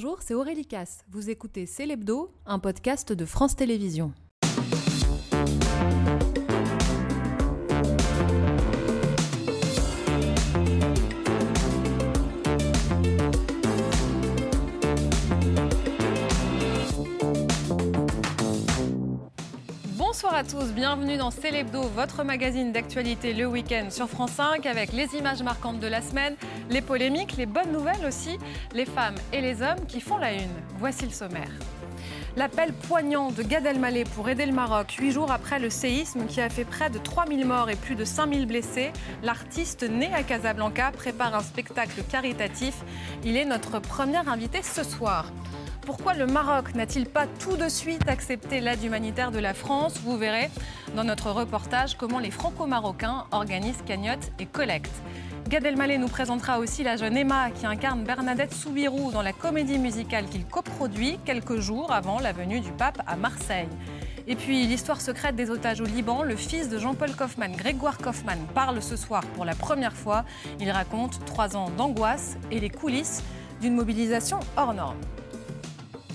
Bonjour, c'est Aurélie Casse. Vous écoutez C'est l'Hebdo, un podcast de France Télévisions. Bonsoir à tous, bienvenue dans Célébdo, votre magazine d'actualité le week-end sur France 5 avec les images marquantes de la semaine, les polémiques, les bonnes nouvelles aussi, les femmes et les hommes qui font la une. Voici le sommaire. L'appel poignant de Gad Elmaleh pour aider le Maroc, huit jours après le séisme qui a fait près de 3000 morts et plus de 5000 blessés, l'artiste né à Casablanca prépare un spectacle caritatif. Il est notre premier invité ce soir. Pourquoi le Maroc n'a-t-il pas tout de suite accepté l'aide humanitaire de la France? Vous verrez dans notre reportage comment les franco-marocains organisent cagnottes et collectent. Gad Elmaleh nous présentera aussi la jeune Emma qui incarne Bernadette Soubirou dans la comédie musicale qu'il coproduit quelques jours avant la venue du pape à Marseille. Et puis l'histoire secrète des otages au Liban, le fils de Jean-Paul Kaufmann, Grégoire Kaufmann, parle ce soir pour la première fois. Il raconte trois ans d'angoisse et les coulisses d'une mobilisation hors norme.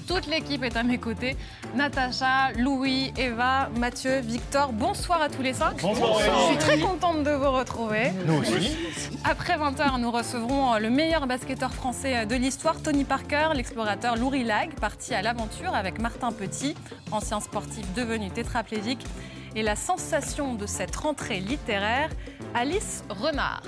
Toute l'équipe est à mes côtés. Natacha, Louis, Eva, Mathieu, Victor. Bonsoir à tous les cinq. Bonsoir. Je suis très contente de vous retrouver. Nous aussi. Après 20h, nous recevrons le meilleur basketteur français de l'histoire, Tony Parker, l'explorateur Louis Lag, parti à l'aventure avec Martin Petit, ancien sportif devenu tétraplégique, et la sensation de cette rentrée littéraire, Alice Renard.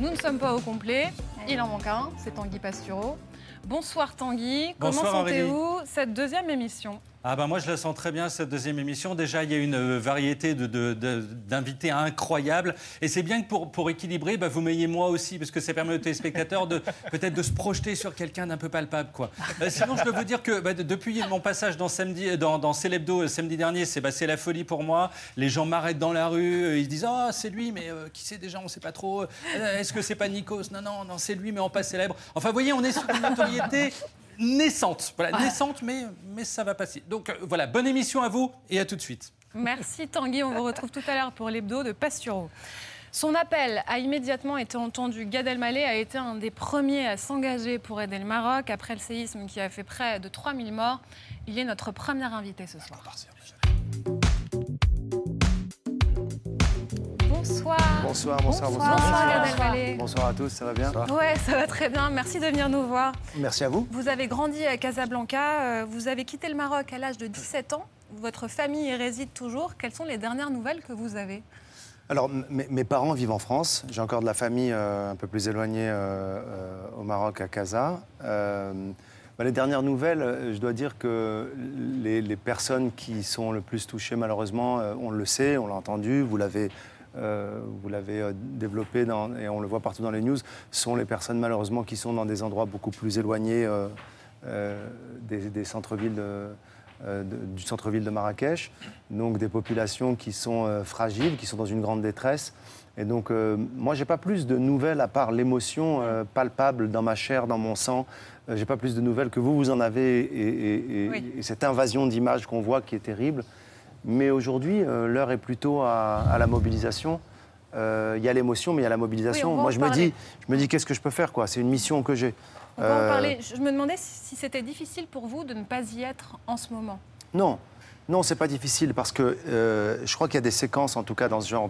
Nous ne sommes pas au complet, il en manque un, c'est Tanguy Pastureau. Bonsoir Tanguy, comment sentez-vous cette deuxième émission? Ah ben moi je la sens très bien cette deuxième émission. Déjà il y a une euh, variété d'invités incroyables et c'est bien que pour, pour équilibrer, bah, vous m'ayez moi aussi parce que ça permet aux téléspectateurs de peut-être de se projeter sur quelqu'un d'un peu palpable quoi. Euh, sinon je peux vous dire que bah, de- depuis mon passage dans samedi dans, dans Célébdo euh, samedi dernier, c'est bah, la folie pour moi. Les gens m'arrêtent dans la rue, euh, ils se disent ah c'est lui mais euh, qui c'est déjà on sait pas trop. Euh, Est-ce que c'est pas Nikos? Non non non c'est lui mais en pas célèbre. Enfin vous voyez on est sur une notoriété naissante. Voilà, naissante, mais, mais ça va passer. Donc euh, voilà, bonne émission à vous et à tout de suite. Merci Tanguy, on vous retrouve tout à l'heure pour l'hebdo de Pastureau. Son appel a immédiatement été entendu. Gad Elmaleh a été un des premiers à s'engager pour aider le Maroc après le séisme qui a fait près de 3000 morts. Il est notre premier invité ce soir. Bonsoir. Bonsoir, bonsoir, Bonsoir, bonsoir. Elmaleh. Bonsoir à tous, ça va bien Ouais, ça va très bien. Merci de venir nous voir. Merci à vous. Vous avez grandi à Casablanca, euh, vous avez quitté le Maroc à l'âge de 17 ans. Votre famille y réside toujours. Quelles sont les dernières nouvelles que vous avez? Alors, mes parents vivent en France. J'ai encore de la famille euh, un peu plus éloignée euh, euh, au Maroc, à Casa. Euh, bah, les dernières nouvelles, je dois dire que les, les personnes qui sont le plus touchées, malheureusement, euh, on le sait, on l'a entendu, vous l'avez. Euh, vous l'avez euh, développé dans- et on le voit partout dans les news, sont les personnes malheureusement qui sont dans des endroits beaucoup plus éloignés euh, des, des centres-villes de- de- du centre-ville de Marrakech, donc des populations qui sont fragiles, qui sont dans une grande détresse. Et donc, euh, moi, j'ai pas plus de nouvelles à part l'émotion euh, palpable dans ma chair, dans mon sang. Euh, j'ai pas plus de nouvelles que vous, vous en avez, et, et- et- Oui. et cette invasion d'images qu'on voit qui est terrible. Mais aujourd'hui, euh, l'heure est plutôt à, à la mobilisation. Euh, Il y a l'émotion, mais il y a la mobilisation. Oui, moi, je me dis, je me dis, qu'est-ce que je peux faire, quoi? C'est une mission que j'ai. On va en Euh, parler. Je me demandais si c'était difficile pour vous de ne pas y être en ce moment. Non, non, c'est pas difficile parce que je crois qu'il y a des séquences, en tout cas dans ce genre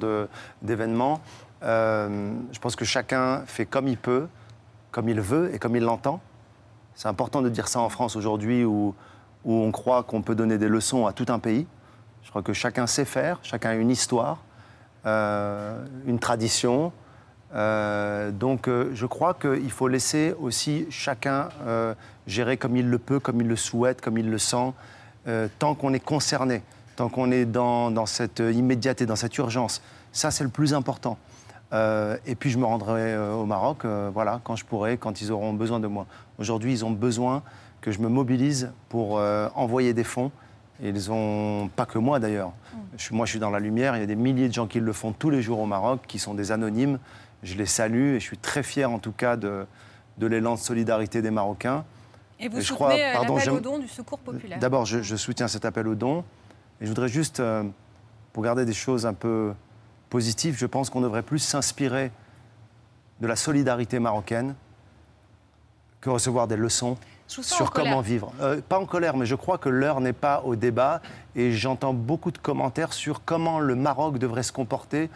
d'événements. Je pense que chacun fait comme il peut, comme il veut et comme il l'entend. C'est important de dire ça en France aujourd'hui où, où on croit qu'on peut donner des leçons à tout un pays. Je crois que chacun sait faire, chacun a une histoire, euh, une tradition. Euh, donc euh, je crois qu'il faut laisser aussi chacun gérer comme il le peut, comme il le souhaite, comme il le sent, tant qu'on est concerné, tant qu'on est dans, cette immédiateté, dans cette urgence. Ça, c'est le plus important. Et puis je me rendrai au Maroc, voilà, quand je pourrai, quand ils auront besoin de moi. Aujourd'hui, ils ont besoin que je me mobilise pour envoyer des fonds. Et ils ont pas que moi d'ailleurs. Suis- moi, je suis dans la lumière. Il y a des milliers de gens qui le font tous les jours au Maroc, qui sont des anonymes. Je les salue et je suis très fier en tout cas de, de l'élan de solidarité des Marocains. Et vous Et je soutenez crois- euh, l'appel au don du Secours populaire. D'abord, je, je soutiens cet appel au don. Et je voudrais juste, euh, pour garder des choses un peu positives, je pense qu'on devrait plus s'inspirer de la solidarité marocaine que recevoir des leçons sur comment vivre. Euh, pas en colère, mais je crois que l'heure n'est pas au débat et j'entends beaucoup de commentaires sur comment le Maroc devrait se comporter,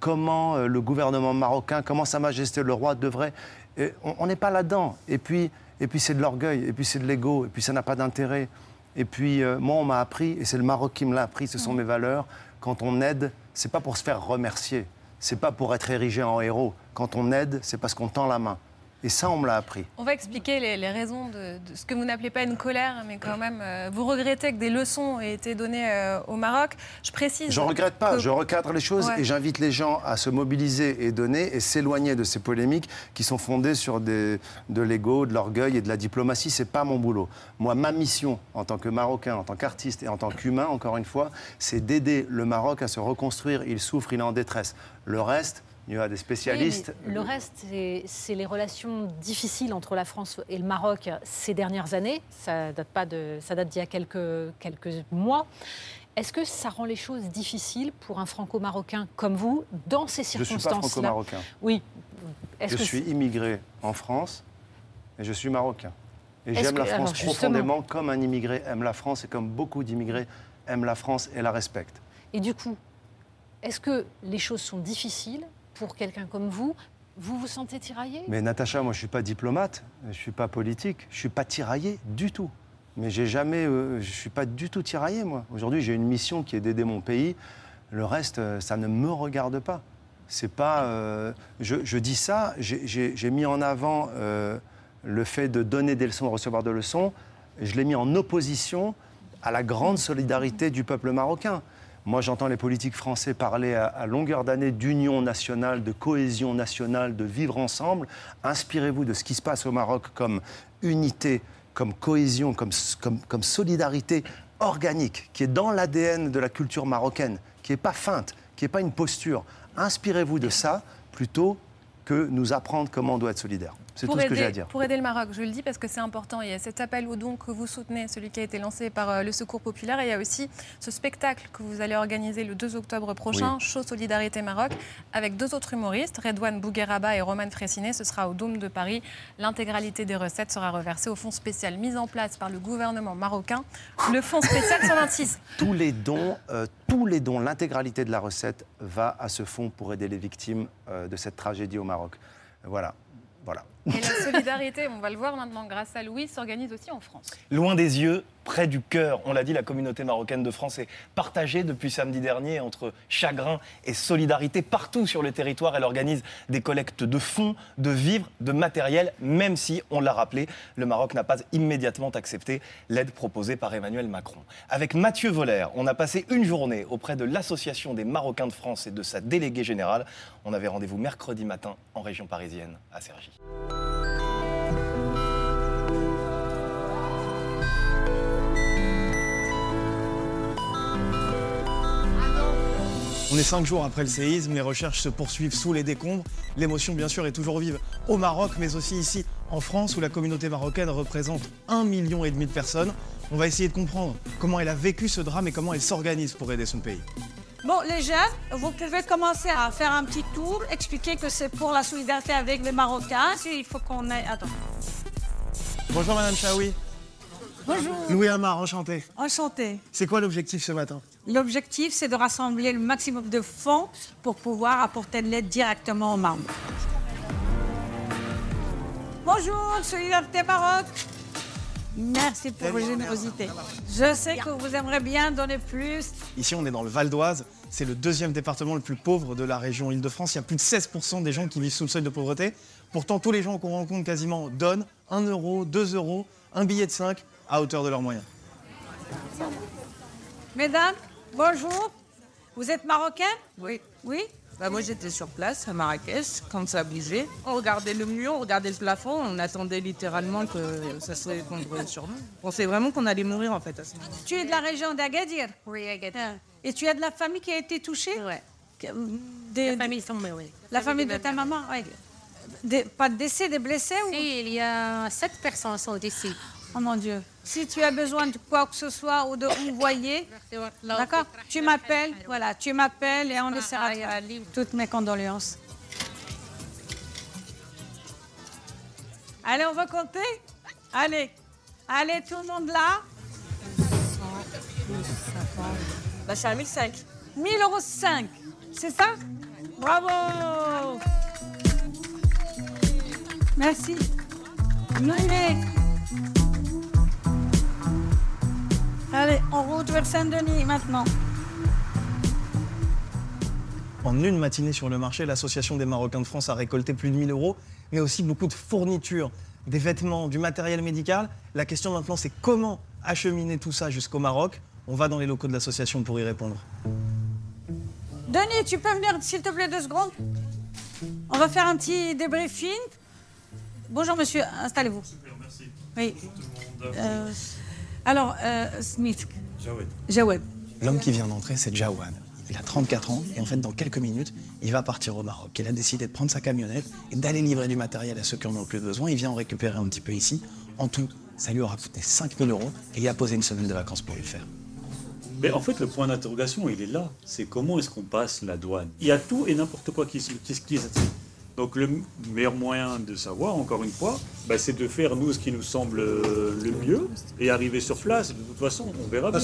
comment euh, le gouvernement marocain, comment Sa Majesté le roi devrait. Et on n'est pas là-dedans. Et puis, et puis c'est de l'orgueil, et puis c'est de l'ego, et puis ça n'a pas d'intérêt. Et puis euh, moi, on m'a appris, et c'est le Maroc qui me l'a appris, ce sont mes valeurs. Quand on aide, c'est pas pour se faire remercier, c'est pas pour être érigé en héros. Quand on aide, c'est parce qu'on tend la main. Et ça, on me l'a appris. On va expliquer les, les raisons de, de ce que vous n'appelez pas une colère, mais quand même, euh, vous regrettez que des leçons aient été données euh, au Maroc. Je précise. Je ne regrette pas, que- je recadre les choses Ouais. et j'invite les gens à se mobiliser et donner et s'éloigner de ces polémiques qui sont fondées sur des, de l'ego, de l'orgueil et de la diplomatie. C'est pas mon boulot. Moi, ma mission en tant que Marocain, en tant qu'artiste et en tant qu'humain, encore une fois, c'est d'aider le Maroc à se reconstruire. Il souffre, il est en détresse. Le reste, il y a des spécialistes. Oui, le reste, c'est- les relations difficiles entre la France et le Maroc ces dernières années. Ça date pas de, ça date d'il y a quelques, quelques mois. Est-ce que ça rend les choses difficiles pour un franco-marocain comme vous dans ces je ne suis pas circonstances-là franco-marocain. Oui. Je que suis immigré en France et je suis marocain. Et j'aime la France alors, profondément comme un immigré aime la France et comme beaucoup d'immigrés aiment la France et la respectent. Et du coup, est-ce que les choses sont difficiles pour quelqu'un comme vous Vous vous sentez tiraillé? Mais Natacha, moi je suis pas diplomate, je suis pas politique, je suis pas tiraillé du tout. Mais j'ai jamais, euh, je suis pas du tout tiraillé moi. Aujourd'hui j'ai une mission qui est d'aider mon pays. Le reste, euh, ça ne me regarde pas. C'est pas, euh, je, je dis ça, j'ai- mis en avant le fait de donner des leçons, recevoir des leçons. Je l'ai mis en opposition à la grande solidarité du peuple marocain. Moi, j'entends les politiques français parler à, longueur d'année d'union nationale, de cohésion nationale, de vivre ensemble. Inspirez-vous de ce qui se passe au Maroc comme unité, comme cohésion, comme, comme, comme solidarité organique, qui est dans l'ADN de la culture marocaine, qui n'est pas feinte, qui n'est pas une posture. Inspirez-vous de ça plutôt que nous apprendre comment on doit être solidaire. C'est tout ce que aider, j'ai à dire. Pour aider le Maroc, je le dis parce que c'est important. Il y a cet appel au don que vous soutenez, celui qui a été lancé par euh, le Secours Populaire. Et il y a aussi ce spectacle que vous allez organiser le 2 octobre prochain, Show Solidarité Maroc, avec deux autres humoristes, Redouane Bougueraba et Roman Fressinet. Ce sera au Dôme de Paris. L'intégralité des recettes sera reversée au fonds spécial mis en place par le gouvernement marocain. Le fonds spécial 126. tous les dons, euh, tous les dons, l'intégralité de la recette va à ce fonds pour aider les victimes euh, de cette tragédie au Maroc. Voilà, voilà. Et la solidarité, on va le voir maintenant grâce à Louis, s'organise aussi en France. Loin des yeux, près du cœur. On l'a dit, la communauté marocaine de France est partagée depuis samedi dernier entre chagrin et solidarité. Partout sur le territoire, elle organise des collectes de fonds, de vivres, de matériel, même si, on l'a rappelé, le Maroc n'a pas immédiatement accepté l'aide proposée par Emmanuel Macron. Avec Mathieu Voller, on a passé une journée auprès de l'Association des Marocains de France et de sa déléguée générale. On avait rendez-vous mercredi matin en région parisienne, à Cergy. On est cinq jours après le séisme, les recherches se poursuivent sous les décombres. L'émotion, bien sûr, est toujours vive au Maroc, mais aussi ici en France, où la communauté marocaine représente un million et demi de personnes. On va essayer de comprendre comment elle a vécu ce drame et comment elle s'organise pour aider son pays. Bon, les jeunes, vous pouvez commencer à faire un petit tour, expliquer que c'est pour la solidarité avec les Marocains. Il faut qu'on ait... Attends. Bonjour Madame Chaoui. Bonjour. Louis Amar, enchanté. Enchanté. C'est quoi l'objectif ce matin? L'objectif, c'est de rassembler le maximum de fonds pour pouvoir apporter de l'aide directement aux membres. Bonjour, Solidarité Maroc. Merci pour vos générosités. Je sais que vous aimeriez bien donner plus. Ici, on est dans le Val d'Oise. C'est le deuxième département le plus pauvre de la région Île-de-France. Il y a plus de 16% des gens qui vivent sous le seuil de pauvreté. Pourtant, tous les gens qu'on rencontre quasiment donnent 1 euro, 2 euros, un billet de 5 à hauteur de leurs moyens. Mesdames, bonjour. Vous êtes marocain? Oui. Oui? Bah, moi, j'étais sur place à Marrakech quand ça a bougé. On regardait le mur, on regardait le plafond, on attendait littéralement que ça se effondre sur nous. On pensait vraiment qu'on allait mourir en fait à ce moment. Tu es de la région d'Agadir Oui, Ah. Et tu as de la famille qui a été touchée Ouais. Que- des- La famille tombée, oui. La famille de ta maman, oui. Des- pas de décès, des blessés ou... Si, il y a sept personnes sont ici. Oh mon Dieu. Si tu as besoin de quoi que ce soit ou de envoyer, d'accord Tu m'appelles, voilà, tu m'appelles et on essaiera de faire. Toutes mes condoléances. Allez, on va compter Allez. Allez, tout le monde là. Bah, suis à 1005. 1000 euros 5. C'est ça Bravo Merci. Nommé. Allez, en route vers Saint-Denis maintenant. En une matinée sur le marché, l'Association des Marocains de France a récolté plus de 1000 euros, mais aussi beaucoup de fournitures, des vêtements, du matériel médical. La question maintenant, c'est comment acheminer tout ça jusqu'au Maroc? On va dans les locaux de l'association pour y répondre. Denis, tu peux venir s'il te plaît deux secondes? On va faire un petit débriefing. Bonjour monsieur, installez-vous. merci. Oui. Euh, alors, euh, Smith. Jawed. Jawed. L'homme qui vient d'entrer, c'est Jawad. Il a 34 ans et en fait, dans quelques minutes, il va partir au Maroc. Il a décidé de prendre sa camionnette et d'aller livrer du matériel à ceux qui en ont le plus besoin. Il vient en récupérer un petit peu ici. En tout, ça lui aura coûté 5000 euros et il a posé une semaine de vacances pour le faire. Mais en fait, le point d'interrogation, il est là. C'est comment est-ce qu'on passe la douane? Il y a tout et n'importe quoi qui se qui là-dessus. Donc le meilleur moyen de savoir, encore une fois, bah, c'est de faire nous ce qui nous semble euh, le mieux et arriver sur place. De toute façon, on verra bien.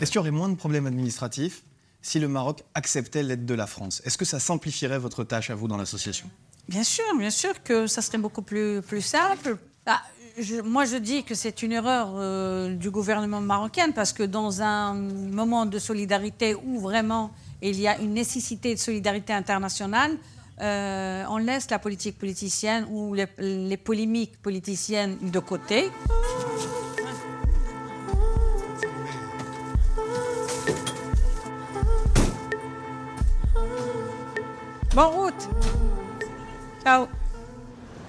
Est-ce qu'il y aurait moins de problèmes administratifs si le Maroc acceptait l'aide de la France? Est-ce que ça simplifierait votre tâche à vous dans l'association? Bien sûr, bien sûr que ça serait beaucoup plus, plus simple. Ah, je- moi, je dis que c'est une erreur euh, du gouvernement marocain parce que dans un moment de solidarité où vraiment il y a une nécessité de solidarité internationale, euh, on laisse la politique politicienne ou les, les polémiques politiciennes de côté. Bonne route. Ciao.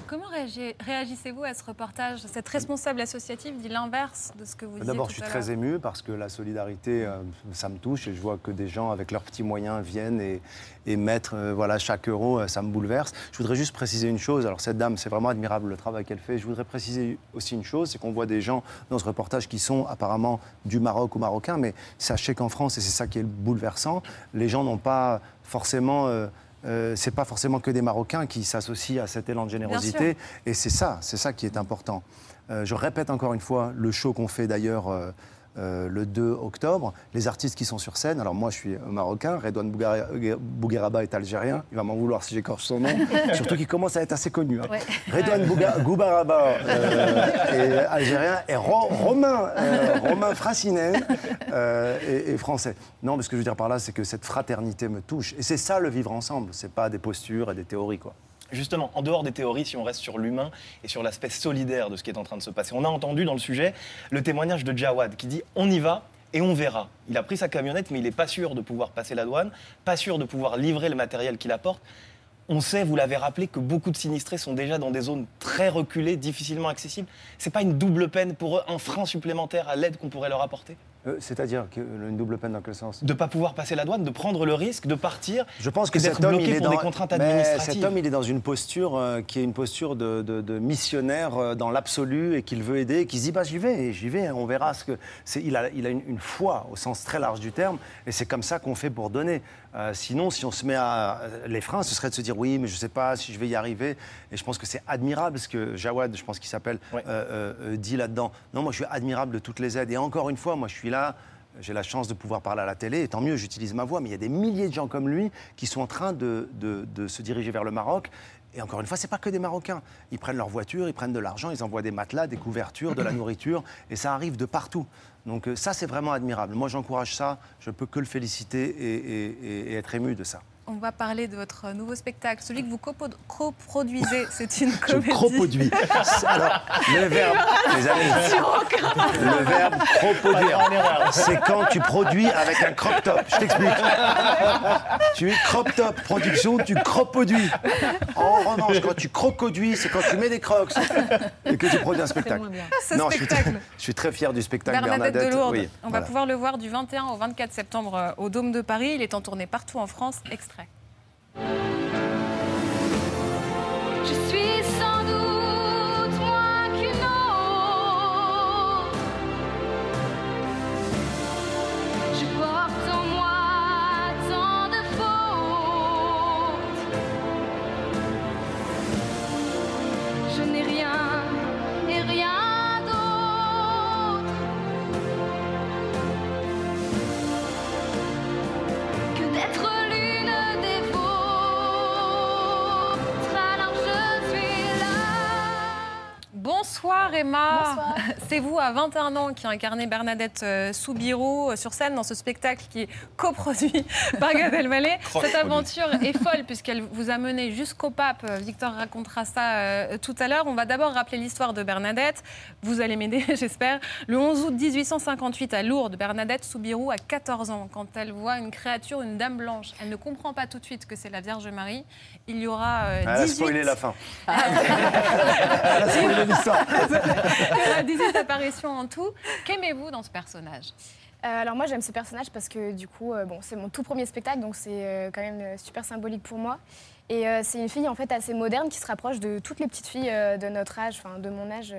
Comment réagi- réagissez-vous à ce reportage Cette responsable associative dit l'inverse de ce que vous disiez D'abord, je suis très ému parce que la solidarité, euh, ça me touche et je vois que des gens avec leurs petits moyens viennent et, et mettent euh, voilà, chaque euro, euh, ça me bouleverse. Je voudrais juste préciser une chose. Alors, cette dame, c'est vraiment admirable le travail qu'elle fait. Je voudrais préciser aussi une chose c'est qu'on voit des gens dans ce reportage qui sont apparemment du Maroc ou marocains, mais sachez qu'en France, et c'est ça qui est bouleversant, les gens n'ont pas forcément. euh, euh, c'est pas forcément que des Marocains qui s'associent à cet élan de générosité. Et c'est ça, c'est ça qui est important. Euh, je répète encore une fois le show qu'on fait d'ailleurs euh, le 2 octobre. Les artistes qui sont sur scène, alors moi je suis marocain, Redouane Bougueraba est algérien, il va m'en vouloir si j'écorche son nom, surtout qu'il commence à être assez connu. hein. Ouais. Redouane Bougueraba euh, est algérien et Ro- Romain, euh, Romain Fracinen euh, est, est français. Non, mais ce que je veux dire par là, c'est que cette fraternité me touche. Et c'est ça le vivre ensemble, c'est pas des postures et des théories. quoi. Justement, en dehors des théories, si on reste sur l'humain et sur l'aspect solidaire de ce qui est en train de se passer, on a entendu dans le sujet le témoignage de Jawad qui dit on y va et on verra. Il a pris sa camionnette, mais il n'est pas sûr de pouvoir passer la douane, pas sûr de pouvoir livrer le matériel qu'il apporte. On sait, vous l'avez rappelé, que beaucoup de sinistrés sont déjà dans des zones très reculées, difficilement accessibles. C'est pas une double peine pour eux, un frein supplémentaire à l'aide qu'on pourrait leur apporter? Euh, C'est-à-dire que, une double peine dans quel sens? De pas pouvoir passer la douane, de prendre le risque de partir Je pense que cet homme, il est dans, des contraintes Mais administratives. cet homme, il est dans une posture euh, qui est une posture de, de- de missionnaire euh, dans l'absolu et qu'il veut aider, et qui se dit bah j'y vais, j'y vais, on verra ce que. Il a, il a une, une foi au sens très large du terme, et c'est comme ça qu'on fait pour donner. Sinon, si on se met à les freins, ce serait de se dire oui, mais je sais pas si je vais y arriver. Et je pense que c'est admirable ce que Jawad, je pense qu'il s'appelle, dit là-dedans. Non, moi je suis admirable de toutes les aides. Et encore une fois, moi je suis là. J'ai la chance de pouvoir parler à la télé, et tant mieux, j'utilise ma voix, mais il y a des milliers de gens comme lui qui sont en train de, de- de se diriger vers le Maroc. Et encore une fois, c'est pas que des Marocains. Ils prennent leur voiture, ils prennent de l'argent, ils envoient des matelas, des couvertures, de la nourriture, et ça arrive de partout. Donc euh, ça, c'est vraiment admirable. Moi, j'encourage ça, je peux que le féliciter et, et- et- et être ému de ça. On va parler de votre nouveau spectacle, celui que vous coproduisez. C'est une Je comédie. cropoduis. Alors, le verbe, les amis, le verbe cropoduire, c'est quand tu produis avec un crop top. Je t'explique. Tu es crop top, production, tu cropoduis. En revanche, quand tu crocoduis, c'est quand tu mets des crocs et que tu produis un spectacle. Ce Non, je suis, spectacle. très, je suis très fier du spectacle Bernadette, Bernadette. de Lourdes. Oui, On va pouvoir le voir du 21 au 24 septembre euh, au Dôme de Paris. Il est en tournée partout en France. Je suis Bonsoir Emma. C'est vous à 21 ans qui incarnez Bernadette euh, Soubirous euh, sur scène dans ce spectacle qui est coproduit par Gad Elmaleh. Cette aventure est folle puisqu'elle vous a mené jusqu'au pape. Euh, Victor racontera ça euh, tout à l'heure. On va d'abord rappeler l'histoire de Bernadette. Vous allez m'aider, j'espère. Le 11 août 1858 à Lourdes, Bernadette Soubirous a 14 ans quand elle voit une créature, une dame blanche. Elle ne comprend pas tout de suite que c'est la Vierge Marie. Il y aura euh, Elle a 18 spoilé la fin. Elle a spoilé l'histoire. Il y aura 18 apparitions en tout. Qu'aimez-vous dans ce personnage? Euh, alors moi j'aime ce personnage parce que du coup euh, bon c'est mon tout premier spectacle donc c'est euh, quand même super symbolique pour moi et c'est une fille en fait assez moderne qui se rapproche de toutes les petites filles de notre âge enfin de mon âge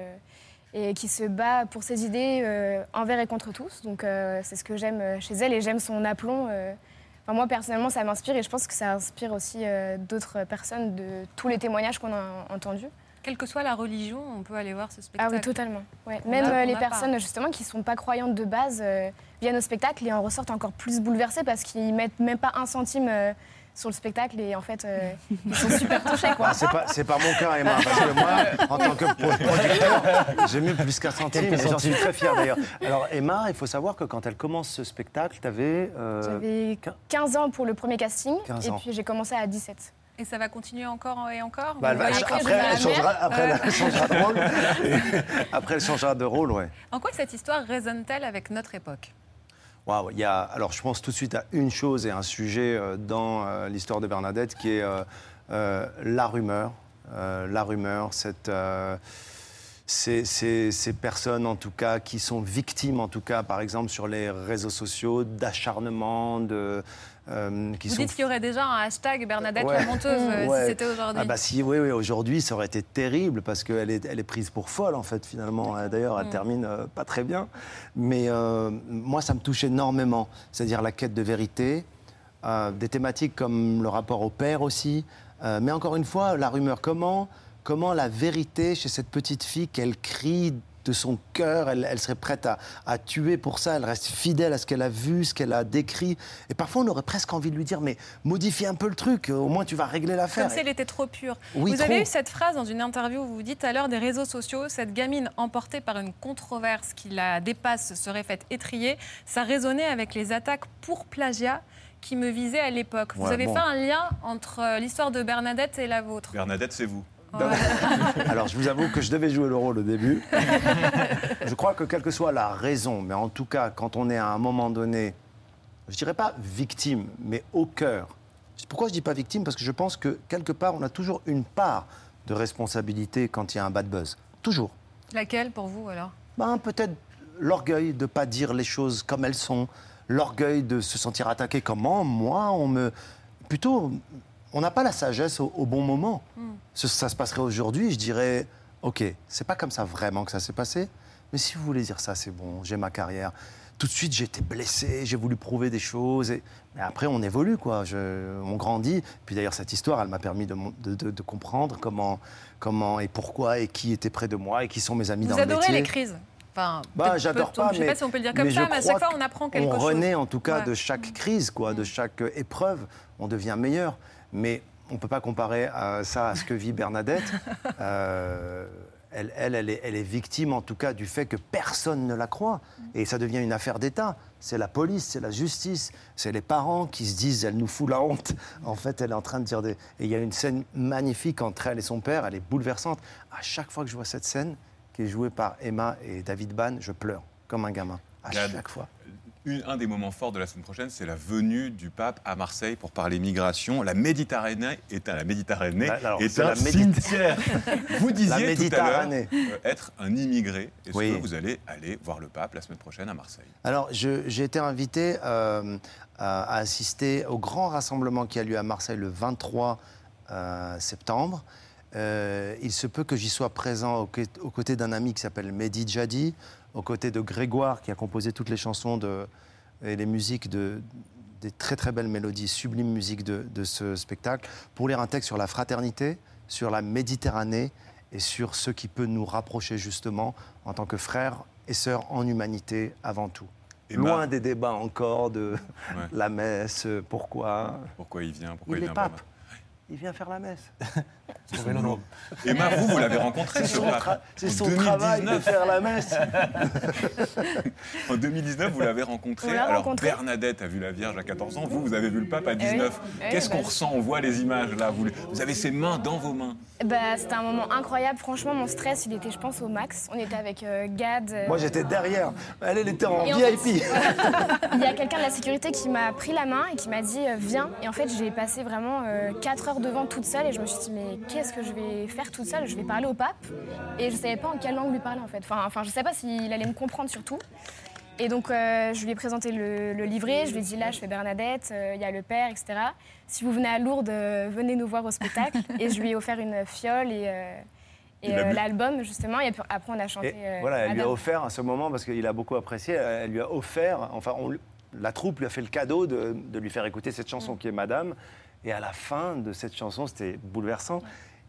et qui se bat pour ses idées envers et contre tous donc c'est ce que j'aime chez elle et j'aime son aplomb. Enfin, moi personnellement ça m'inspire et je pense que ça inspire aussi d'autres personnes de tous les témoignages qu'on a entendus. Quelle que soit la religion, on peut aller voir ce Ah spectacle. oui, totalement. Ouais. Même a- euh, les pas. personnes justement qui sont pas croyantes de base euh, viennent au spectacle et en ressortent encore plus bouleversées parce qu'ils mettent même pas un centime euh, sur le spectacle et en fait euh, ils sont super touchés quoi. Ah, c'est pas, c'est pas mon cas, Emma, parce que moi, en tant que pro- producteur, j'ai mis plus qu'un centime, et j'en suis très fier d'ailleurs. Alors, Emma, il faut savoir que quand elle commence ce spectacle, tu avais. J'avais 15 ans pour le premier casting 15 et puis j'ai commencé à 17. Et ça va continuer encore et encore Bah, elle va- après, elle changera, l'avenir après, Ouais. elle changera de rôle. Après, elle changera de rôle, ouais. En quoi cette histoire résonne-t-elle avec notre époque? Waouh, il y a, alors je pense tout de suite à une chose et un sujet euh, dans euh, l'histoire de Bernadette qui est euh, euh, la rumeur. Euh, la rumeur, cette, ces, ces- ces personnes en tout cas qui sont victimes en tout cas par exemple sur les réseaux sociaux d'acharnement, de... euh, qui Vous sont dites qu'il y aurait déjà un hashtag Bernadette Ouais. la menteuse euh, Ouais. si c'était aujourd'hui. Ah bah si, oui, oui, aujourd'hui, ça aurait été terrible parce qu'elle est, elle est prise pour folle, en fait, finalement. D'ailleurs, elle Mm. termine euh, pas très bien. Mais euh, moi, ça me touche énormément. C'est-à-dire la quête de vérité, des thématiques comme le rapport au père aussi. Mais encore une fois, la rumeur, comment, comment la vérité chez cette petite fille qu'elle crie de son cœur, elle, elle serait prête à, à tuer pour ça, elle reste fidèle à ce qu'elle a vu, ce qu'elle a décrit. Et parfois, on aurait presque envie de lui dire, mais modifie un peu le truc, au moins tu vas régler l'affaire. Comme si elle était trop pure. Oui, vous avez eu cette phrase dans une interview où vous dites à l'heure des réseaux sociaux, cette gamine emportée par une controverse qui la dépasse serait faite étrier. Ça résonnait avec les attaques pour plagiat qui me visaient à l'époque. Vous Ouais, avez bon. fait un lien entre euh, l'histoire de Bernadette et la vôtre. Bernadette, c'est vous. Alors, je vous avoue que je devais jouer le rôle au début. je crois que quelle que soit la raison, mais en tout cas, quand on est à un moment donné, je dirais pas victime, mais au cœur. Pourquoi je dis pas victime? Parce que je pense que quelque part, on a toujours une part de responsabilité quand il y a un bad buzz. Toujours. Laquelle pour vous alors? Ben, peut-être l'orgueil de ne pas dire les choses comme elles sont, l'orgueil de se sentir attaqué. Comment moi, on me. Plutôt, on n'a pas la sagesse au, au bon moment. Ce- ça se passerait aujourd'hui, je dirais Ok, c'est pas comme ça vraiment que ça s'est passé, mais si vous voulez dire ça, c'est bon, j'ai ma carrière. Tout de suite, j'ai été blessé, j'ai voulu prouver des choses. Et... Mais après, on évolue, quoi. Je- on grandit. Puis d'ailleurs, cette histoire, elle m'a permis de, mon- de- de- de comprendre comment, comment et pourquoi et qui était près de moi et qui sont mes amis Vous dans le adorez métier. les crises Enfin, Bah, j'adore pas, Je ne sais mais, pas si on peut le dire comme mais ça, mais à chaque fois, on apprend quelque on chose. renaît en tout cas Ouais. de chaque crise, quoi, de chaque euh, épreuve. On devient meilleur. Mais on ne peut pas comparer euh, ça à ce que vit Bernadette. Euh, elle, elle, elle est, elle est victime en tout cas du fait que personne ne la croit. Et ça devient une affaire d'État. C'est la police, c'est la justice, c'est les parents qui se disent elle nous fout la honte. En fait, elle est en train de dire des. Et il y a une scène magnifique entre elle et son père, elle est bouleversante. À chaque fois que je vois cette scène, qui est jouée par Emma et David Ban, je pleure comme un gamin. À Gad, chaque fois. Une- un des moments forts de la semaine prochaine, c'est la venue du pape à Marseille pour parler migration. La Méditerranée est un, la Méditerranée Là, alors, est c'est un la Méditer- cimetière. Vous disiez tout à l'heure euh, être un immigré. Est-ce Oui. que vous allez aller voir le pape la semaine prochaine à Marseille? Alors, j'ai été invité euh, à, assister au grand rassemblement qui a lieu à Marseille le 23 euh, septembre. Euh, il se peut que j'y sois présent aux côtés d'un ami qui s'appelle Mehdi Jadi, aux côtés de Grégoire qui a composé toutes les chansons de, et les musiques de, des très très belles mélodies, sublimes musiques de, de ce spectacle, pour lire un texte sur la fraternité, sur la Méditerranée et sur ce qui peut nous rapprocher justement en tant que frères et sœurs en humanité avant tout. Emma. Loin des débats encore de Ouais. la messe, pourquoi. Pourquoi il vient Pourquoi Il il, est vient pas pape. Il vient faire la messe. C'est son boulot. Emma, vous, vous l'avez rencontré, C'est ce son, pape. tra- c'est En son travail de 2019. faire la messe. En 2019, vous l'avez rencontré. On l'a Alors, rencontré. Bernadette a vu la Vierge à 14 ans. Vous, vous avez vu le pape à 19. Eh oui. Qu'est-ce Eh oui, qu'on bah, ressent? On voit les images là. Vous, vous avez ses mains dans vos mains. Bah, c'était un moment incroyable. Franchement, mon stress, il était, je pense, au max. On était avec euh, Gad. euh, Moi, j'étais derrière. Elle, elle était en Et en VIP. Il y a quelqu'un de la sécurité qui m'a pris la main et qui m'a dit euh, viens. Et en fait, j'ai passé vraiment 4 heures devant toute seule et je me suis dit mais qu'est-ce que je vais faire toute seule? Je vais parler au pape et je savais pas en quelle langue lui parler en fait. Enfin, enfin je savais pas s'il allait me comprendre surtout. Et donc euh, je lui ai présenté le, le livret, je lui ai dit là je fais Bernadette, euh, il y a le père, etc. Si vous venez à Lourdes, euh, venez nous voir au spectacle. et je lui ai offert une fiole et, euh, l'album justement. Et après on a chanté. Et euh, voilà, elle lui a offert à ce moment, parce qu'il a beaucoup apprécié, elle lui a offert, enfin, on la troupe lui a fait le cadeau de, de lui faire écouter cette chanson qui est Madame. Et à la fin de cette chanson, c'était bouleversant.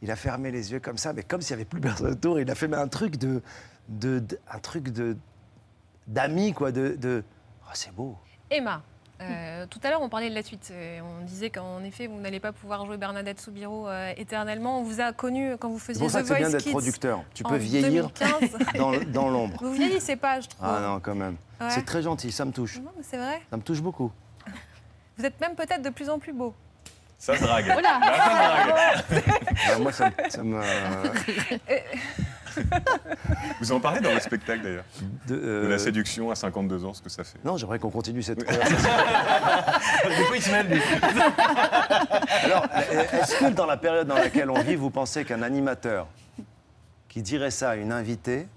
Il a fermé les yeux comme ça, mais comme s'il n'y avait plus personne autour. Il a fait mais un truc de, de, de- un truc de d'ami quoi, de, de oh, c'est beau. Emma, euh, tout à l'heure, on parlait de la suite. Euh, On disait qu'en effet, vous n'allez pas pouvoir jouer Bernadette Soubirous euh, éternellement. On vous a connu quand vous faisiez pour ça The que c'est bien d'être producteur. Tu peux vieillir 2015. dans, dans l'ombre. Vous vieillissez pas, je trouve. Ah non, quand même. Ouais. C'est très gentil, ça me touche. Non, mais c'est vrai. Ça me touche beaucoup. Vous êtes même peut-être de plus en plus beau. Ça drague. Oh là ça drague. Ah, moi, ça, me- ça me. Vous en parlez dans votre spectacle d'ailleurs. De, De la séduction à 52 ans, ce que ça fait. Non, j'aimerais qu'on continue cette conversation. Du coup, il se mêle, lui. Alors, est-ce que dans la période dans laquelle on vit, vous pensez qu'un animateur qui dirait ça à une invitée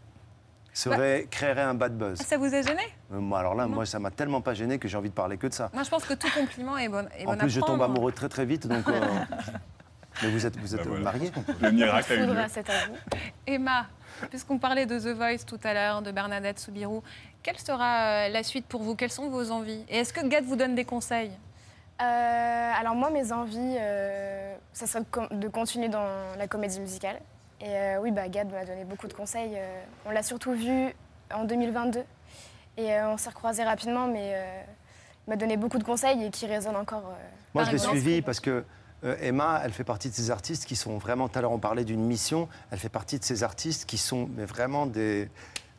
serait, créerait un bad buzz Ça vous a gêné? Euh, Moi, alors là, moi, ça m'a tellement pas gêné que j'ai envie de parler que de ça. Moi, je pense que tout compliment est bon. Est En bon plus, à je tombe amoureux très très vite, donc. euh, Mais vous êtes, vous êtes mariés Le miracle a eu lieu. Faudra, c'est à vous. Emma, puisqu'on parlait de The Voice tout à l'heure, de Bernadette Soubirous, quelle sera euh, la suite pour vous? Quelles sont vos envies? Et est-ce que Gad vous donne des conseils? Euh, alors moi, mes envies, euh, ça serait de continuer dans la comédie musicale. Et euh, oui, bah, Gad m'a donné beaucoup de conseils. euh, on l'a surtout vu en 2022. Et euh, on s'est recroisés rapidement, mais il m'a donné beaucoup de conseils et qui résonnent encore. Moi, je l'ai suivi parce que Emma, elle fait partie de ces artistes qui sont vraiment. Tout à l'heure, on parlait d'une mission. Elle fait partie de ces artistes qui sont mais vraiment des,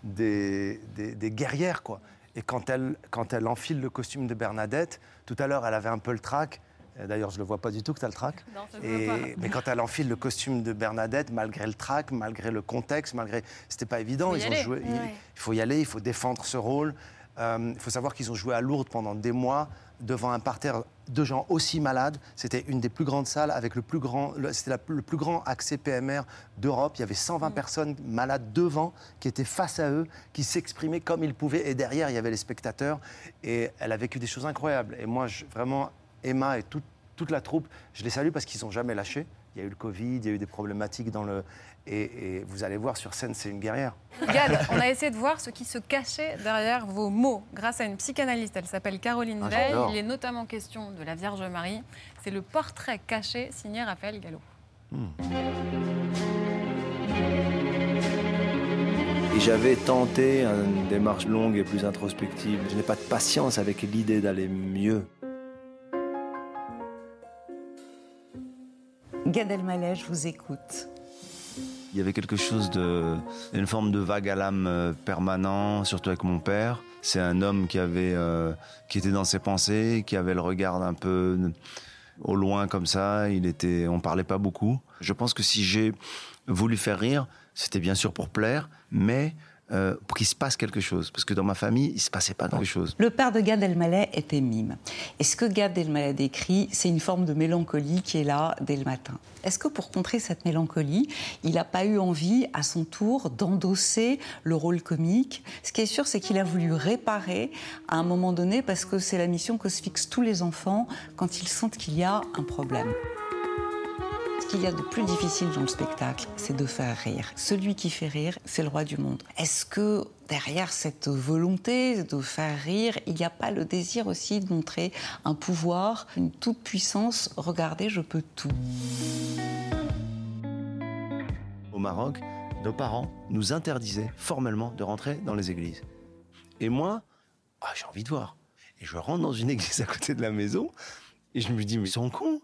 des, des- des guerrières, quoi. Et quand elle, quand elle enfile le costume de Bernadette, tout à l'heure, elle avait un peu le trac. Euh, D'ailleurs, je le vois pas du tout que tu as le trac. Non, ça se Et- voit pas. mais quand elle enfile le costume de Bernadette, malgré le trac, malgré le contexte, malgré, c'était pas évident. Ils ont joué. il- Ouais. Il faut y aller, il faut défendre ce rôle. Euh, Il faut savoir qu'ils ont joué à Lourdes pendant des mois devant un parterre de gens aussi malades. C'était une des plus grandes salles avec le plus grand, c'était le plus grand accès PMR d'Europe. Il y avait 120 personnes malades devant qui étaient face à eux, qui s'exprimaient comme ils pouvaient. Et derrière, il y avait les spectateurs. Et elle a vécu des choses incroyables. Et moi, je- vraiment, Emma et toute, toute la troupe, je les salue parce qu'ils n'ont jamais lâché. Il y a eu le Covid, il y a eu des problématiques dans le. Et, et vous allez voir sur scène, c'est une guerrière. Gad, on a essayé de voir ce qui se cachait derrière vos mots grâce à une psychanalyste. Elle s'appelle Caroline Ah, Veil. Il est notamment question de la Vierge Marie. C'est le portrait caché signé Raphaël Gallo. Et j'avais tenté une démarche longue et plus introspective. Je n'ai pas de patience avec l'idée d'aller mieux. Gad Elmaleh, je vous écoute. Il y avait quelque chose de. une forme de vague à l'âme euh, permanent, surtout avec mon père. C'est un homme qui avait. euh, qui était dans ses pensées, qui avait le regard un peu au loin comme ça. Il était. on parlait pas beaucoup. Je pense que si j'ai voulu faire rire, c'était bien sûr pour plaire, mais euh, pour qu'il se passe quelque chose. Parce que dans ma famille, il se passait pas quelque chose. Le père de Gad Elmaleh était mime. Et ce que Gad Elmaleh décrit, c'est une forme de mélancolie qui est là dès le matin. Est-ce que pour contrer cette mélancolie, il n'a pas eu envie, à son tour, d'endosser le rôle comique? Ce qui est sûr, c'est qu'il a voulu réparer à un moment donné, parce que c'est la mission que se fixent tous les enfants quand ils sentent qu'il y a un problème. Ce qu'il y a de plus difficile dans le spectacle, c'est de faire rire. Celui qui fait rire, c'est le roi du monde. Est-ce que derrière cette volonté de faire rire, il n'y a pas le désir aussi de montrer un pouvoir, une toute puissance Regardez, je peux tout. Au Maroc, nos parents nous interdisaient formellement de rentrer dans les églises. Et moi, ah, j'ai envie de voir. Et je rentre dans une église à côté de la maison et je me dis, mais ils sont cons.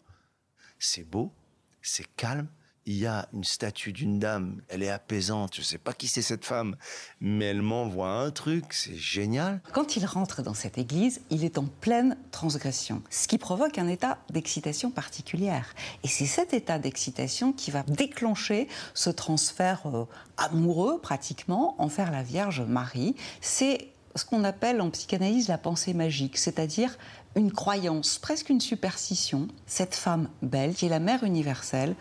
C'est beau, c'est calme. Il y a une statue d'une dame, elle est apaisante. Je sais pas qui c'est cette femme, mais elle m'envoie un truc, c'est génial. Quand il rentre dans cette église, il est en pleine transgression, ce qui provoque un état d'excitation particulière. Et c'est cet état d'excitation qui va déclencher ce transfert euh, amoureux, pratiquement, envers la Vierge Marie. C'est ce qu'on appelle en psychanalyse la pensée magique, c'est-à-dire une croyance, presque une superstition. Cette femme belle, qui est la mère universelle,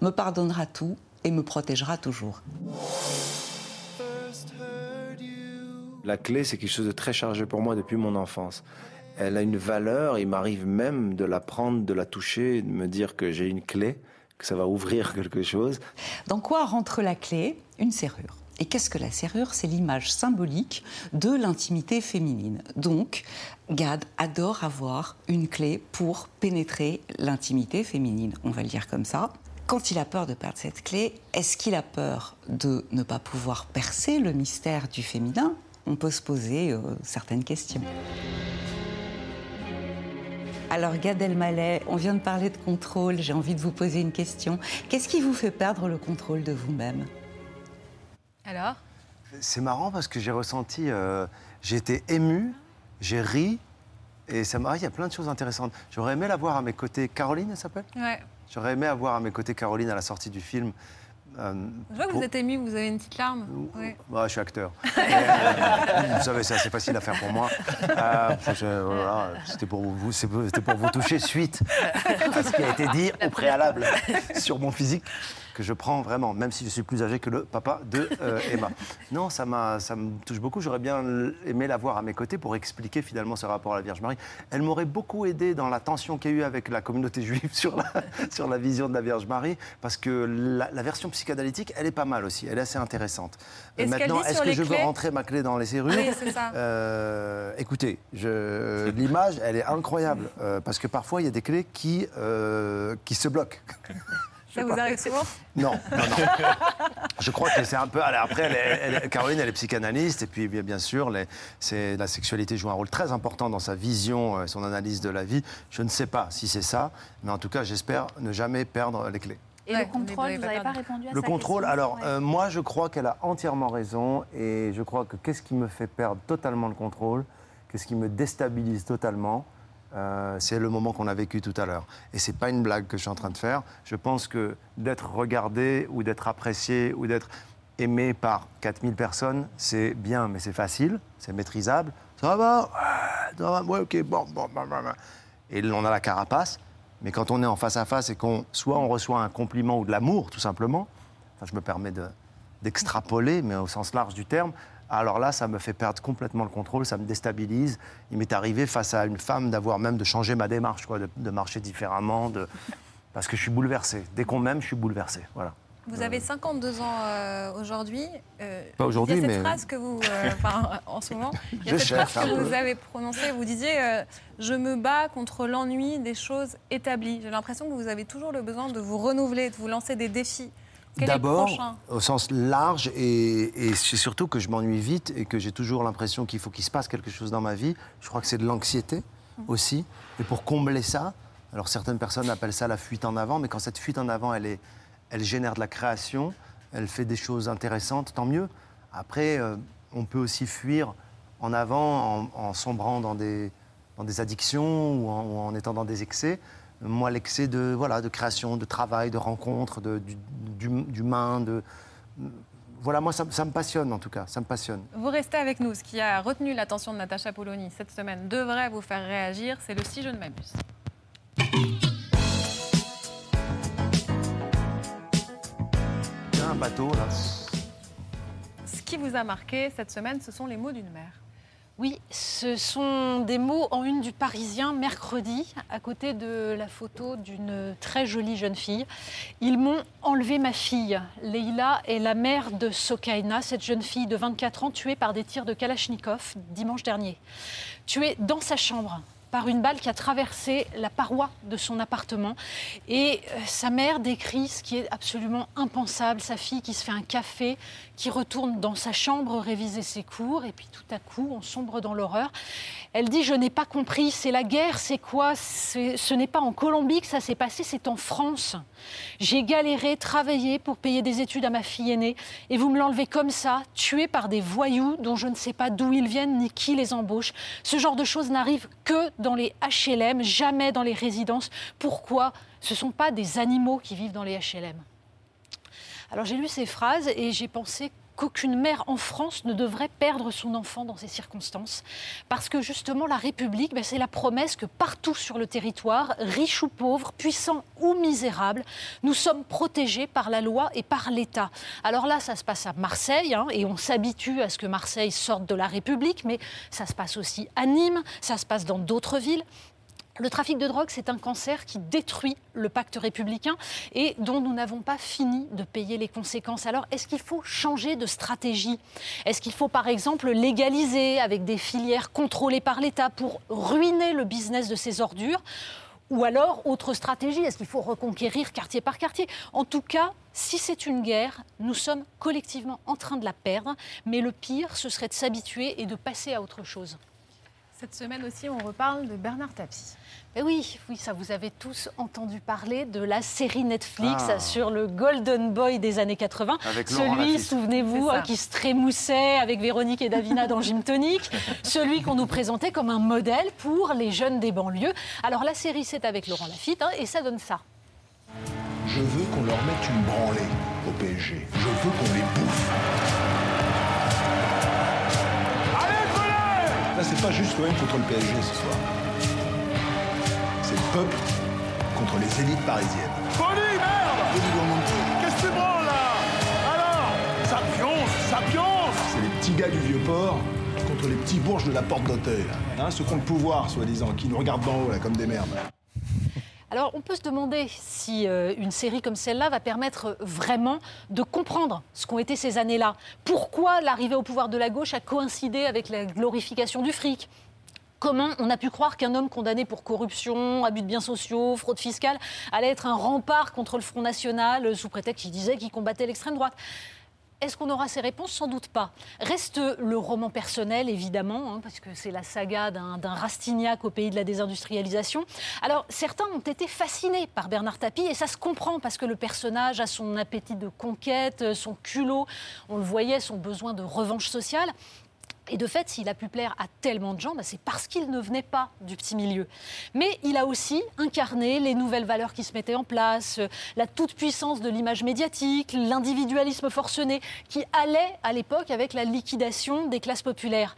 me pardonnera tout et me protégera toujours. La clé, c'est quelque chose de très chargé pour moi depuis mon enfance. Elle a une valeur, il m'arrive même de la prendre, de la toucher, de me dire que j'ai une clé, que ça va ouvrir quelque chose. Dans quoi rentre la clé? Une serrure. Et qu'est-ce que la serrure? C'est l'image symbolique de l'intimité féminine. Donc, Gad adore avoir une clé pour pénétrer l'intimité féminine, on va le dire comme ça. Quand il a peur de perdre cette clé, est-ce qu'il a peur de ne pas pouvoir percer le mystère du féminin? On peut se poser euh, certaines questions. Alors Gad Elmaleh, on vient de parler de contrôle, j'ai envie de vous poser une question. Qu'est-ce qui vous fait perdre le contrôle de vous-même? Alors? C'est marrant parce que j'ai ressenti, euh, j'ai été ému, j'ai ri, et ça m'a, il y a plein de choses intéressantes. J'aurais aimé la voir à mes côtés. Caroline, elle s'appelle? Ouais. J'aurais aimé avoir à mes côtés Caroline à la sortie du film. Euh, Je vois que pour- vous êtes ému, vous avez une petite larme. Ouais. Ouais, je suis acteur. Et, euh, vous savez, c'est assez facile à faire pour moi. Euh, voilà, C'était pour vous, c'est- c'était pour vous toucher suite à ce qui a été dit au préalable sur mon physique que je prends vraiment, même si je suis plus âgé que le papa de euh, Emma. Non, ça, m'a, ça me touche beaucoup. J'aurais bien aimé la voir à mes côtés pour expliquer finalement ce rapport à la Vierge Marie. Elle m'aurait beaucoup aidé dans la tension qu'il y a eu avec la communauté juive sur la, sur la vision de la Vierge Marie, parce que la, la version psychanalytique, elle est pas mal aussi. Elle est assez intéressante. Qu'elle Maintenant, est-ce que je veux rentrer ma clé dans les serrures Oui, c'est ça. Euh, écoutez, je- l'image, elle est incroyable. euh, parce que parfois, il y a des clés qui, euh, qui se bloquent. Ça vous arrive souvent Non, non, non. Je crois que c'est un peu. allez, Après, elle est- elle est- Caroline, elle est psychanalyste, et puis bien, sûr, les- c'est- la sexualité joue un rôle très important dans sa vision, euh, son analyse de la vie. Je ne sais pas si c'est ça, mais en tout cas, j'espère ne jamais perdre les clés. Et Ouais, le contrôle, vous n'avez pas répondu à Le sa contrôle, question alors Ouais. euh, moi je crois qu'elle a entièrement raison et je crois que qu'est-ce qui me fait perdre totalement le contrôle, qu'est-ce qui me déstabilise totalement, euh, c'est le moment qu'on a vécu tout à l'heure. Et c'est pas une blague que je suis en train de faire. Je pense que d'être regardé ou d'être apprécié ou d'être aimé par 4000 personnes, c'est bien, mais c'est facile, c'est maîtrisable. Ça va ça va, ouais, ok, bon, bon, bon, bon. Et on a la carapace. Mais quand on est en face à face et qu'on soit on reçoit un compliment ou de l'amour, tout simplement, enfin, je me permets de- d'extrapoler, mais au sens large du terme, alors là, ça me fait perdre complètement le contrôle, ça me déstabilise. Il m'est arrivé face à une femme d'avoir même de changer ma démarche, quoi, de, de marcher différemment, de... parce que je suis bouleversé. Dès qu'on m'aime, je suis bouleversé. Voilà. Vous avez 52 ans euh, aujourd'hui. Euh, Pas aujourd'hui, il y a mais- cette phrase que vous, euh, enfin, en ce moment, il y a Je cette cherche phrase un que peu. vous avez prononcée. Vous disiez euh, Je me bats contre l'ennui des choses établies. J'ai l'impression que vous avez toujours le besoin de vous renouveler, de vous lancer des défis. D'abord, au sens large, et, et c'est surtout que je m'ennuie vite et que j'ai toujours l'impression qu'il faut qu'il se passe quelque chose dans ma vie. Je crois que c'est de l'anxiété aussi. Et pour combler ça, alors certaines personnes appellent ça la fuite en avant, mais quand cette fuite en avant, elle, est, elle génère de la création, elle fait des choses intéressantes, tant mieux. Après, euh, on peut aussi fuir en avant en, en sombrant dans des, dans des addictions ou en, ou en étant dans des excès. Moi, l'excès de, voilà, de création, de travail, de rencontre, de- du- de... Voilà, moi, ça, ça me passionne en tout cas, ça me passionne. Vous restez avec nous. Ce qui a retenu l'attention de Natacha Polony cette semaine devrait vous faire réagir. C'est le si je ne m'abuse. Il y a un bateau là. Ce qui vous a marqué cette semaine, ce sont les mots d'une mère. Oui, ce sont des mots en une du Parisien mercredi, à côté de la photo d'une très jolie jeune fille. Ils m'ont enlevé ma fille. Leïla est la mère de Sokaina, cette jeune fille de 24 ans tuée par des tirs de Kalachnikov dimanche dernier. Tuée dans sa chambre par une balle qui a traversé la paroi de son appartement. Et euh, sa mère décrit ce qui est absolument impensable, sa fille qui se fait un café, qui retourne dans sa chambre réviser ses cours, et puis tout à coup, on sombre dans l'horreur. Elle dit Je n'ai pas compris, c'est la guerre, c'est quoi? Ce n'est pas en Colombie que ça s'est passé, c'est en France. J'ai galéré, travaillé pour payer des études à ma fille aînée, et vous me l'enlevez comme ça, tuée par des voyous dont je ne sais pas d'où ils viennent ni qui les embauche. Ce genre de choses n'arrive que dans les HLM, jamais dans les résidences. Pourquoi? Ce ne sont pas des animaux qui vivent dans les HLM. Alors j'ai lu ces phrases et j'ai pensé qu'aucune mère en France ne devrait perdre son enfant dans ces circonstances. Parce que justement, la République, ben, c'est la promesse que partout sur le territoire, riches ou pauvres, puissants ou misérables, nous sommes protégés par la loi et par l'État. Alors là, ça se passe à Marseille, hein, et on s'habitue à ce que Marseille sorte de la République, mais ça se passe aussi à Nîmes, ça se passe dans d'autres villes. Le trafic de drogue, c'est un cancer qui détruit le pacte républicain et dont nous n'avons pas fini de payer les conséquences. Alors, est-ce qu'il faut changer de stratégie? Est-ce qu'il faut, par exemple, légaliser avec des filières contrôlées par l'État pour ruiner le business de ces ordures? Ou alors, autre stratégie, est-ce qu'il faut reconquérir quartier par quartier? En tout cas, si c'est une guerre, nous sommes collectivement en train de la perdre, mais le pire, ce serait de s'habituer et de passer à autre chose. Cette semaine aussi, on reparle de Bernard Tapie. Eh oui, oui, ça vous avez tous entendu parler de la série Netflix Ah. sur le Golden Boy des années 80. Avec Laurent Celui, souvenez-vous, hein, qui se trémoussait avec Véronique et Davina dans Gym Tonic. Celui qu'on nous présentait comme un modèle pour les jeunes des banlieues. Alors la série, c'est avec Laurent Lafitte hein, et ça donne ça. Je veux qu'on leur mette une branlée au PSG. Je veux qu'on les bouffe. Là, c'est pas juste l'OM contre le PSG ce soir. C'est le peuple contre les élites parisiennes. Folie, merde Qu'est-ce que tu branles là Alors Ça pionce, ça pionce C'est les petits gars du vieux port contre les petits bourges de la porte d'hôtel. Hein, ceux qui ont le pouvoir, soi-disant, qui nous regardent d'en haut, là, comme des merdes. Alors, on peut se demander si euh, une série comme celle-là va permettre vraiment de comprendre ce qu'ont été ces années-là. Pourquoi l'arrivée au pouvoir de la gauche a coïncidé avec la glorification du fric? Comment on a pu croire qu'un homme condamné pour corruption, abus de biens sociaux, fraude fiscale allait être un rempart contre le Front National euh, sous prétexte qu'il disait qu'il combattait l'extrême droite? Est-ce qu'on aura ces réponses? Sans doute pas. Reste le roman personnel, évidemment, hein, parce que c'est la saga d'un Rastignac au pays de la désindustrialisation. Alors, certains ont été fascinés par Bernard Tapie, et ça se comprend, parce que le personnage a son appétit de conquête, euh, son culot, on le voyait, son besoin de revanche sociale. Et de fait, s'il a pu plaire à tellement de gens, bah, c'est parce qu'il ne venait pas du petit milieu. Mais il a aussi incarné les nouvelles valeurs qui se mettaient en place, euh, la toute-puissance de l'image médiatique, l'individualisme forcené, qui allait à l'époque avec la liquidation des classes populaires.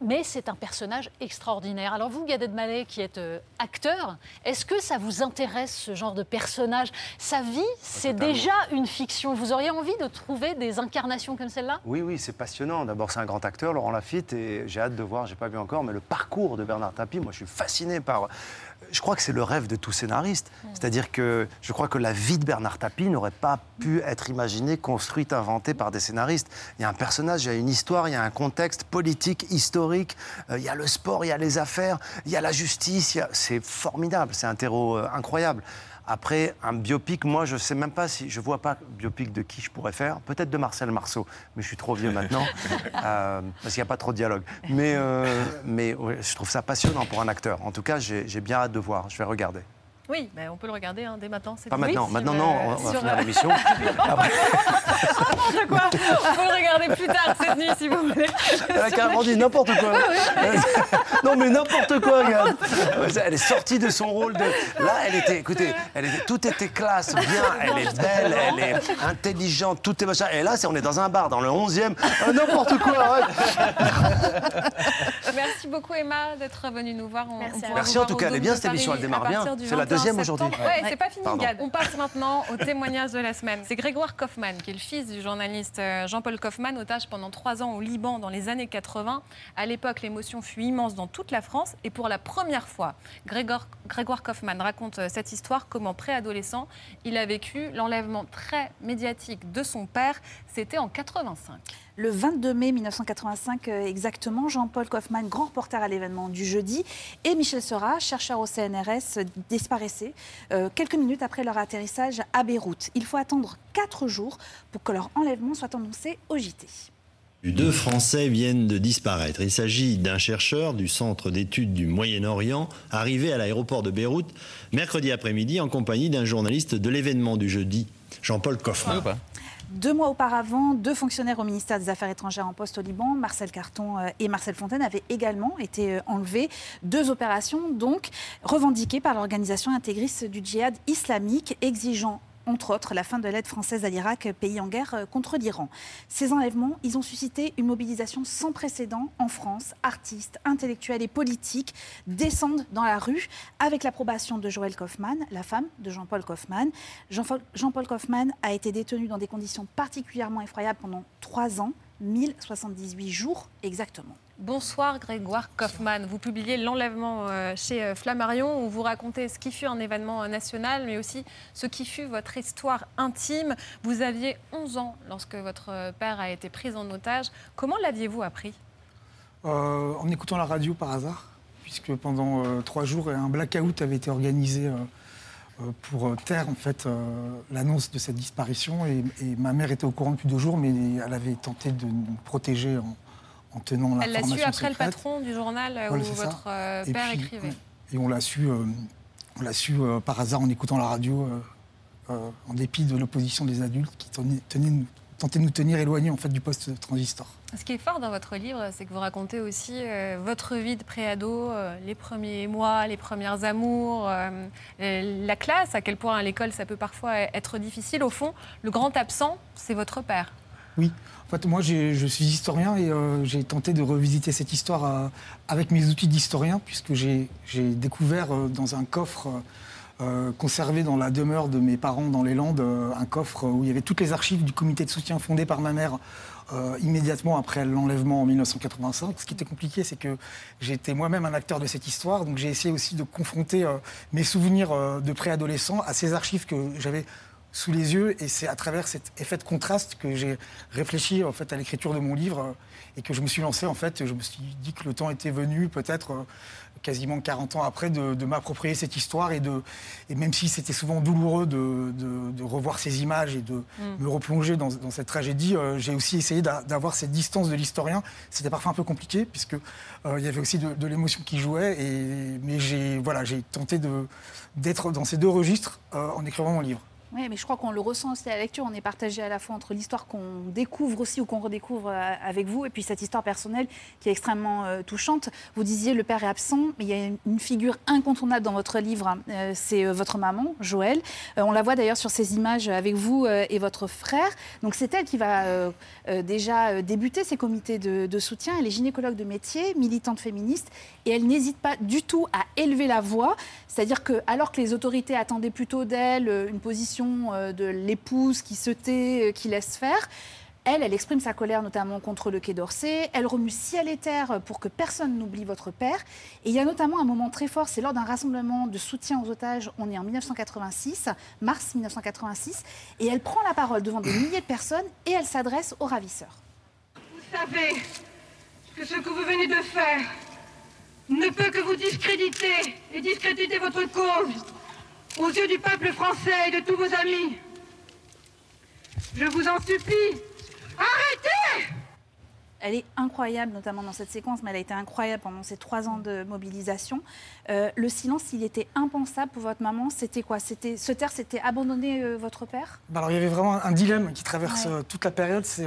Mais c'est un personnage extraordinaire. Alors vous, Gad Elmaleh, qui êtes euh, acteur, est-ce que ça vous intéresse ce genre de personnage? Sa vie, c'est déjà une fiction. Vous auriez envie de trouver des incarnations comme celle-là? Oui, oui, c'est passionnant. D'abord, c'est un grand acteur, Laurent Lafitte, et j'ai hâte de voir, j'ai pas vu encore, mais le parcours de Bernard Tapie, moi, je suis fasciné par. Je crois que c'est le rêve de tout scénariste. C'est-à-dire que je crois que la vie de Bernard Tapie n'aurait pas pu être imaginée, construite, inventée par des scénaristes. Il y a un personnage, il y a une histoire, il y a un contexte politique, historique, euh, il y a le sport, il y a les affaires, il y a la justice. a- C'est formidable, c'est un terreau euh, incroyable. Après, un biopic, moi, je sais même pas si. Je vois pas biopic de qui je pourrais faire. Peut-être de Marcel Marceau, mais je suis trop vieux maintenant, euh, parce qu'il n'y a pas trop de dialogue. Mais, euh, mais ouais, je trouve ça passionnant pour un acteur. En tout cas, j'ai j'ai bien hâte de voir. Je vais regarder. Oui, mais on peut le regarder hein, dès maintenant. Pas maintenant. Oui, Maintenant, non, on va sur, finir euh, l'émission. N'importe quoi On peut le regarder plus tard cette nuit si vous voulez. Elle a carrément dit n'importe quoi. non, mais n'importe quoi, regarde. Elle est sortie de son rôle de. Là, elle était. Écoutez, elle était, tout était classe, bien. Elle est belle, elle est intelligente, tout est machin. Et là, on est dans un bar, dans le 11e. Ah, n'importe quoi. Merci beaucoup Emma d'être venue nous voir. On- on pourra Merci, en tout cas, elle est bien, cette émission, elle démarre à partir bien. du C'est la 21 deuxième septembre. aujourd'hui. Ouais, Ouais. c'est pas fini. Gad. On passe maintenant au témoignage de la semaine. C'est Grégoire Kaufmann, qui est le fils du journaliste euh, Jean-Paul Kaufmann, otage pendant trois ans au Liban dans les années 80. À l'époque, l'émotion fut immense dans toute la France. Et pour la première fois, Grégoire, Grégoire Kaufmann raconte euh, cette histoire, comment préadolescent, il a vécu l'enlèvement très médiatique de son père. C'était en 85. Le 22 mai 1985 euh, exactement, Jean-Paul Kaufmann, grand reporter à l'événement du jeudi, et Michel Seurat, chercheur au CNRS, disparaissaient euh, quelques minutes après leur atterrissage à Beyrouth. Il faut attendre quatre jours pour que leur enlèvement soit annoncé au JT. Deux Français viennent de disparaître. Il s'agit d'un chercheur du Centre d'études du Moyen-Orient, arrivé à l'aéroport de Beyrouth mercredi après-midi en compagnie d'un journaliste de l'événement du jeudi, Jean-Paul Kaufmann. Deux mois auparavant, deux fonctionnaires au ministère des Affaires étrangères en poste au Liban, Marcel Carton euh, et Marcel Fontaine, avaient également été euh, enlevés. Deux opérations donc revendiquées par l'organisation intégriste du djihad islamique, exigeant entre autres la fin de l'aide française à l'Irak, pays en guerre euh, contre l'Iran. Ces enlèvements, ils ont suscité une mobilisation sans précédent en France. Artistes, intellectuels et politiques descendent dans la rue avec l'approbation de Joël Kaufmann, la femme de Jean-Paul Kaufmann. Jean- Jean-Paul Kaufmann a été détenu dans des conditions particulièrement effroyables pendant trois ans, 1078 jours exactement. Bonsoir Grégoire Kaufmann. Vous publiez L'enlèvement euh, chez euh, Flammarion où vous racontez ce qui fut un événement euh, national mais aussi ce qui fut votre histoire intime. Vous aviez 11 ans lorsque votre père a été pris en otage. Comment l'aviez-vous appris? Euh, en écoutant la radio par hasard, puisque pendant euh, trois jours, un blackout avait été organisé euh, pour euh, taire en fait euh, l'annonce de cette disparition. Et, et ma mère était au courant depuis deux jours, mais elle avait tenté de nous protéger en, en tenant Elle l'a su après le patron du journal euh, Voilà, où ça. votre euh, Et père puis, écrivait. Et on l'a su, euh, on l'a su euh, par hasard en écoutant la radio, euh, euh, en dépit de l'opposition des adultes qui tenaient, tenaient tentaient de nous tenir éloignés en fait du poste transistor. Ce qui est fort dans votre livre, c'est que vous racontez aussi euh, votre vie de préado, euh, les premiers mois, les premières amours, euh, euh, la classe, à quel point à l'école ça peut parfois être difficile. Au fond, le grand absent, c'est votre père. Oui, en fait, moi je suis historien et euh, j'ai tenté de revisiter cette histoire euh, avec mes outils d'historien, puisque j'ai j'ai découvert euh, dans un coffre euh, conservé dans la demeure de mes parents dans les Landes, euh, un coffre où il y avait toutes les archives du comité de soutien fondé par ma mère. euh, immédiatement après l'enlèvement en 1985. Ce qui était compliqué, c'est que j'étais moi-même un acteur de cette histoire, donc j'ai essayé aussi de confronter euh, mes souvenirs de préadolescent à ces archives que j'avais sous les yeux et c'est à travers cet effet de contraste que j'ai réfléchi en fait à l'écriture de mon livre et que je me suis lancé en fait je me suis dit que le temps était venu peut-être quasiment 40 ans après de, de m'approprier cette histoire et de et même si c'était souvent douloureux de, de- de revoir ces images et de Mm. me replonger dans, dans cette tragédie euh, j'ai aussi essayé d'a- d'avoir cette distance de l'historien c'était parfois un peu compliqué puisque euh, il y avait aussi de, l'émotion qui jouait et mais j'ai voilà j'ai tenté d'être dans ces deux registres euh, en écrivant mon livre Oui, mais je crois qu'on le ressent aussi à la lecture. On est partagé à la fois entre l'histoire qu'on découvre aussi ou qu'on redécouvre euh, avec vous et puis cette histoire personnelle qui est extrêmement euh, touchante. Vous disiez le père est absent, mais il y a une- figure incontournable dans votre livre, hein. Euh, c'est votre maman, Joël. On la voit d'ailleurs sur ces images avec vous et votre frère. Donc c'est elle qui va déjà débuter ces comités de, soutien. Elle est gynécologue de métier, militante féministe, et elle n'hésite pas du tout à élever la voix. C'est-à-dire que alors que les autorités attendaient plutôt d'elle une position euh, de l'épouse qui se tait, euh, qui laisse faire, elle, elle exprime sa colère notamment contre le Quai d'Orsay. Elle remue ciel et terre pour que personne n'oublie votre père. Et il y a notamment un moment très fort, c'est lors d'un rassemblement de soutien aux otages. On est en 1986, mars 1986, et elle prend la parole devant des milliers de personnes et elle s'adresse aux ravisseurs. Vous savez que ce que vous venez de faire ne peut que vous discréditer et discréditer votre cause aux yeux du peuple français et de tous vos amis. Je vous en supplie, arrêtez Elle est incroyable, notamment dans cette séquence, mais elle a été incroyable pendant ces trois ans de mobilisation. Euh, le silence, il était impensable pour votre maman. C'était quoi? C'était se taire, c'était abandonner euh, votre père? Bah alors, il y avait vraiment un dilemme qui traverse Ouais. euh, toute la période. C'est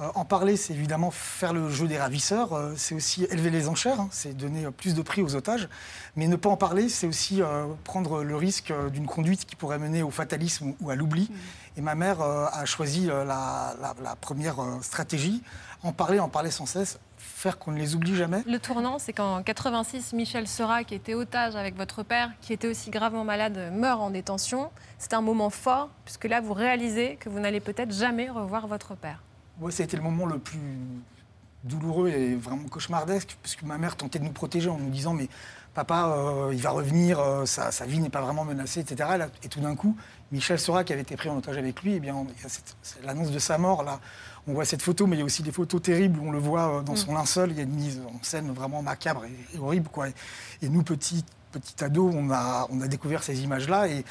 euh, en parler, c'est évidemment faire le jeu des ravisseurs. euh, c'est aussi élever les enchères. hein, c'est donner euh, plus de prix aux otages. Mais ne pas en parler, c'est aussi prendre le risque d'une conduite qui pourrait mener au fatalisme ou, à l'oubli. Et ma mère a choisi la, la- la première stratégie en parler, en parler sans cesse, faire qu'on ne les oublie jamais. Le tournant, c'est qu'en 86, Michel Seurat, qui était otage avec votre père, qui était aussi gravement malade, meurt en détention. C'est un moment fort, puisque là, vous réalisez que vous n'allez peut-être jamais revoir votre père. Ouais, ça a été le moment le plus douloureux et vraiment cauchemardesque, puisque ma mère tentait de nous protéger en nous disant mais papa, euh, il va revenir, euh, sa, sa vie n'est pas vraiment menacée, etc. Et tout d'un coup, Michel Sora, qui avait été pris en otage avec lui, eh bien, l'annonce de sa mort là. On voit cette photo, mais il y a aussi des photos terribles où on le voit euh, dans son linceul. Il y a une mise en scène vraiment macabre et, et horrible. Quoi. Et nous, petits, ados, on a, on a découvert ces images-là. Et,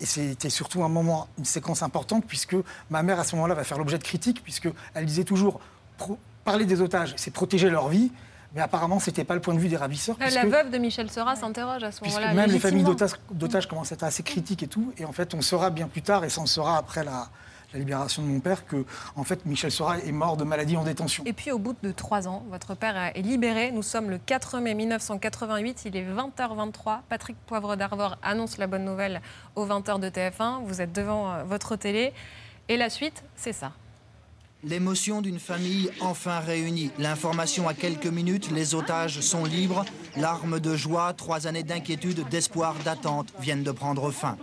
et c'était surtout un moment, une séquence importante, puisque ma mère, à ce moment-là, va faire l'objet de critiques, puisqu'elle disait toujours pro- parler des otages, c'est protéger leur vie. Mais apparemment, ce n'était pas le point de vue des ravisseurs. La puisque- veuve de Michel Sera s'interroge à ce moment-là. même les familles d'otages commencent à être assez critiques et tout. Et en fait, on saura bien plus tard, et ça on saura après la, la libération de mon père, que en fait, Michel Sora est mort de maladie en détention. Et puis au bout de trois ans, votre père est libéré. Nous sommes le 4 mai 1988, il est 20h23. Patrick Poivre d'Arvor annonce la bonne nouvelle aux 20h de TF1. Vous êtes devant euh, votre télé. Et la suite, c'est ça. L'émotion d'une famille enfin réunie. L'information à quelques minutes, les otages sont libres. Larmes de joie, trois années d'inquiétude, d'espoir, d'attente viennent de prendre fin.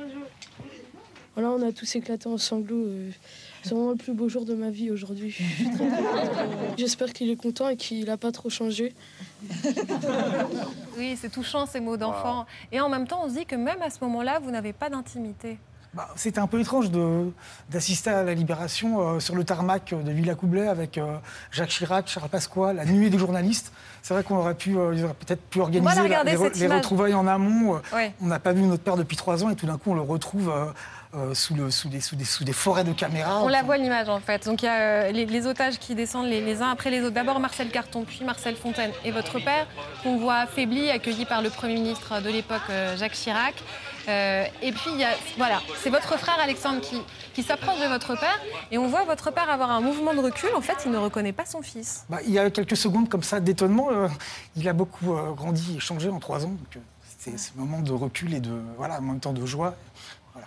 Voilà, on a tous éclaté en sanglots. euh, C'est vraiment le plus beau jour de ma vie aujourd'hui. J'espère qu'il est content et qu'il n'a pas trop changé. Oui, c'est touchant ces mots d'enfant. Et en même temps, on se dit que même à ce moment-là, vous n'avez pas d'intimité. Bah, C'était un peu étrange de- d'assister à la libération euh, sur le tarmac de Villacoublay avec euh, Jacques Chirac, Charles Pasqua, la nuée des journalistes. C'est vrai qu'on aurait pu, euh, peut-être pu organiser la les, re- retrouvailles en amont. Euh, Ouais. On n'a pas vu notre père depuis trois ans et tout d'un coup on le retrouve euh, sous, le, sous, des, sous, des, sous des forêts de caméras. On la voit l'image en fait. Donc il y a euh, les, les otages qui descendent les, les uns après les autres. D'abord Marcel Carton, puis Marcel Fontaine et votre père, qu'on voit affaibli, accueilli par le Premier ministre de l'époque, euh, Jacques Chirac. Et puis il y a, voilà, c'est votre frère Alexandre qui, qui s'approche de votre père et on voit votre père avoir un mouvement de recul. En fait, il ne reconnaît pas son fils. Bah, il y a quelques secondes comme ça d'étonnement. il a beaucoup grandi et changé en trois ans. Donc, c'est ce moment de recul et de voilà, en même temps de joie.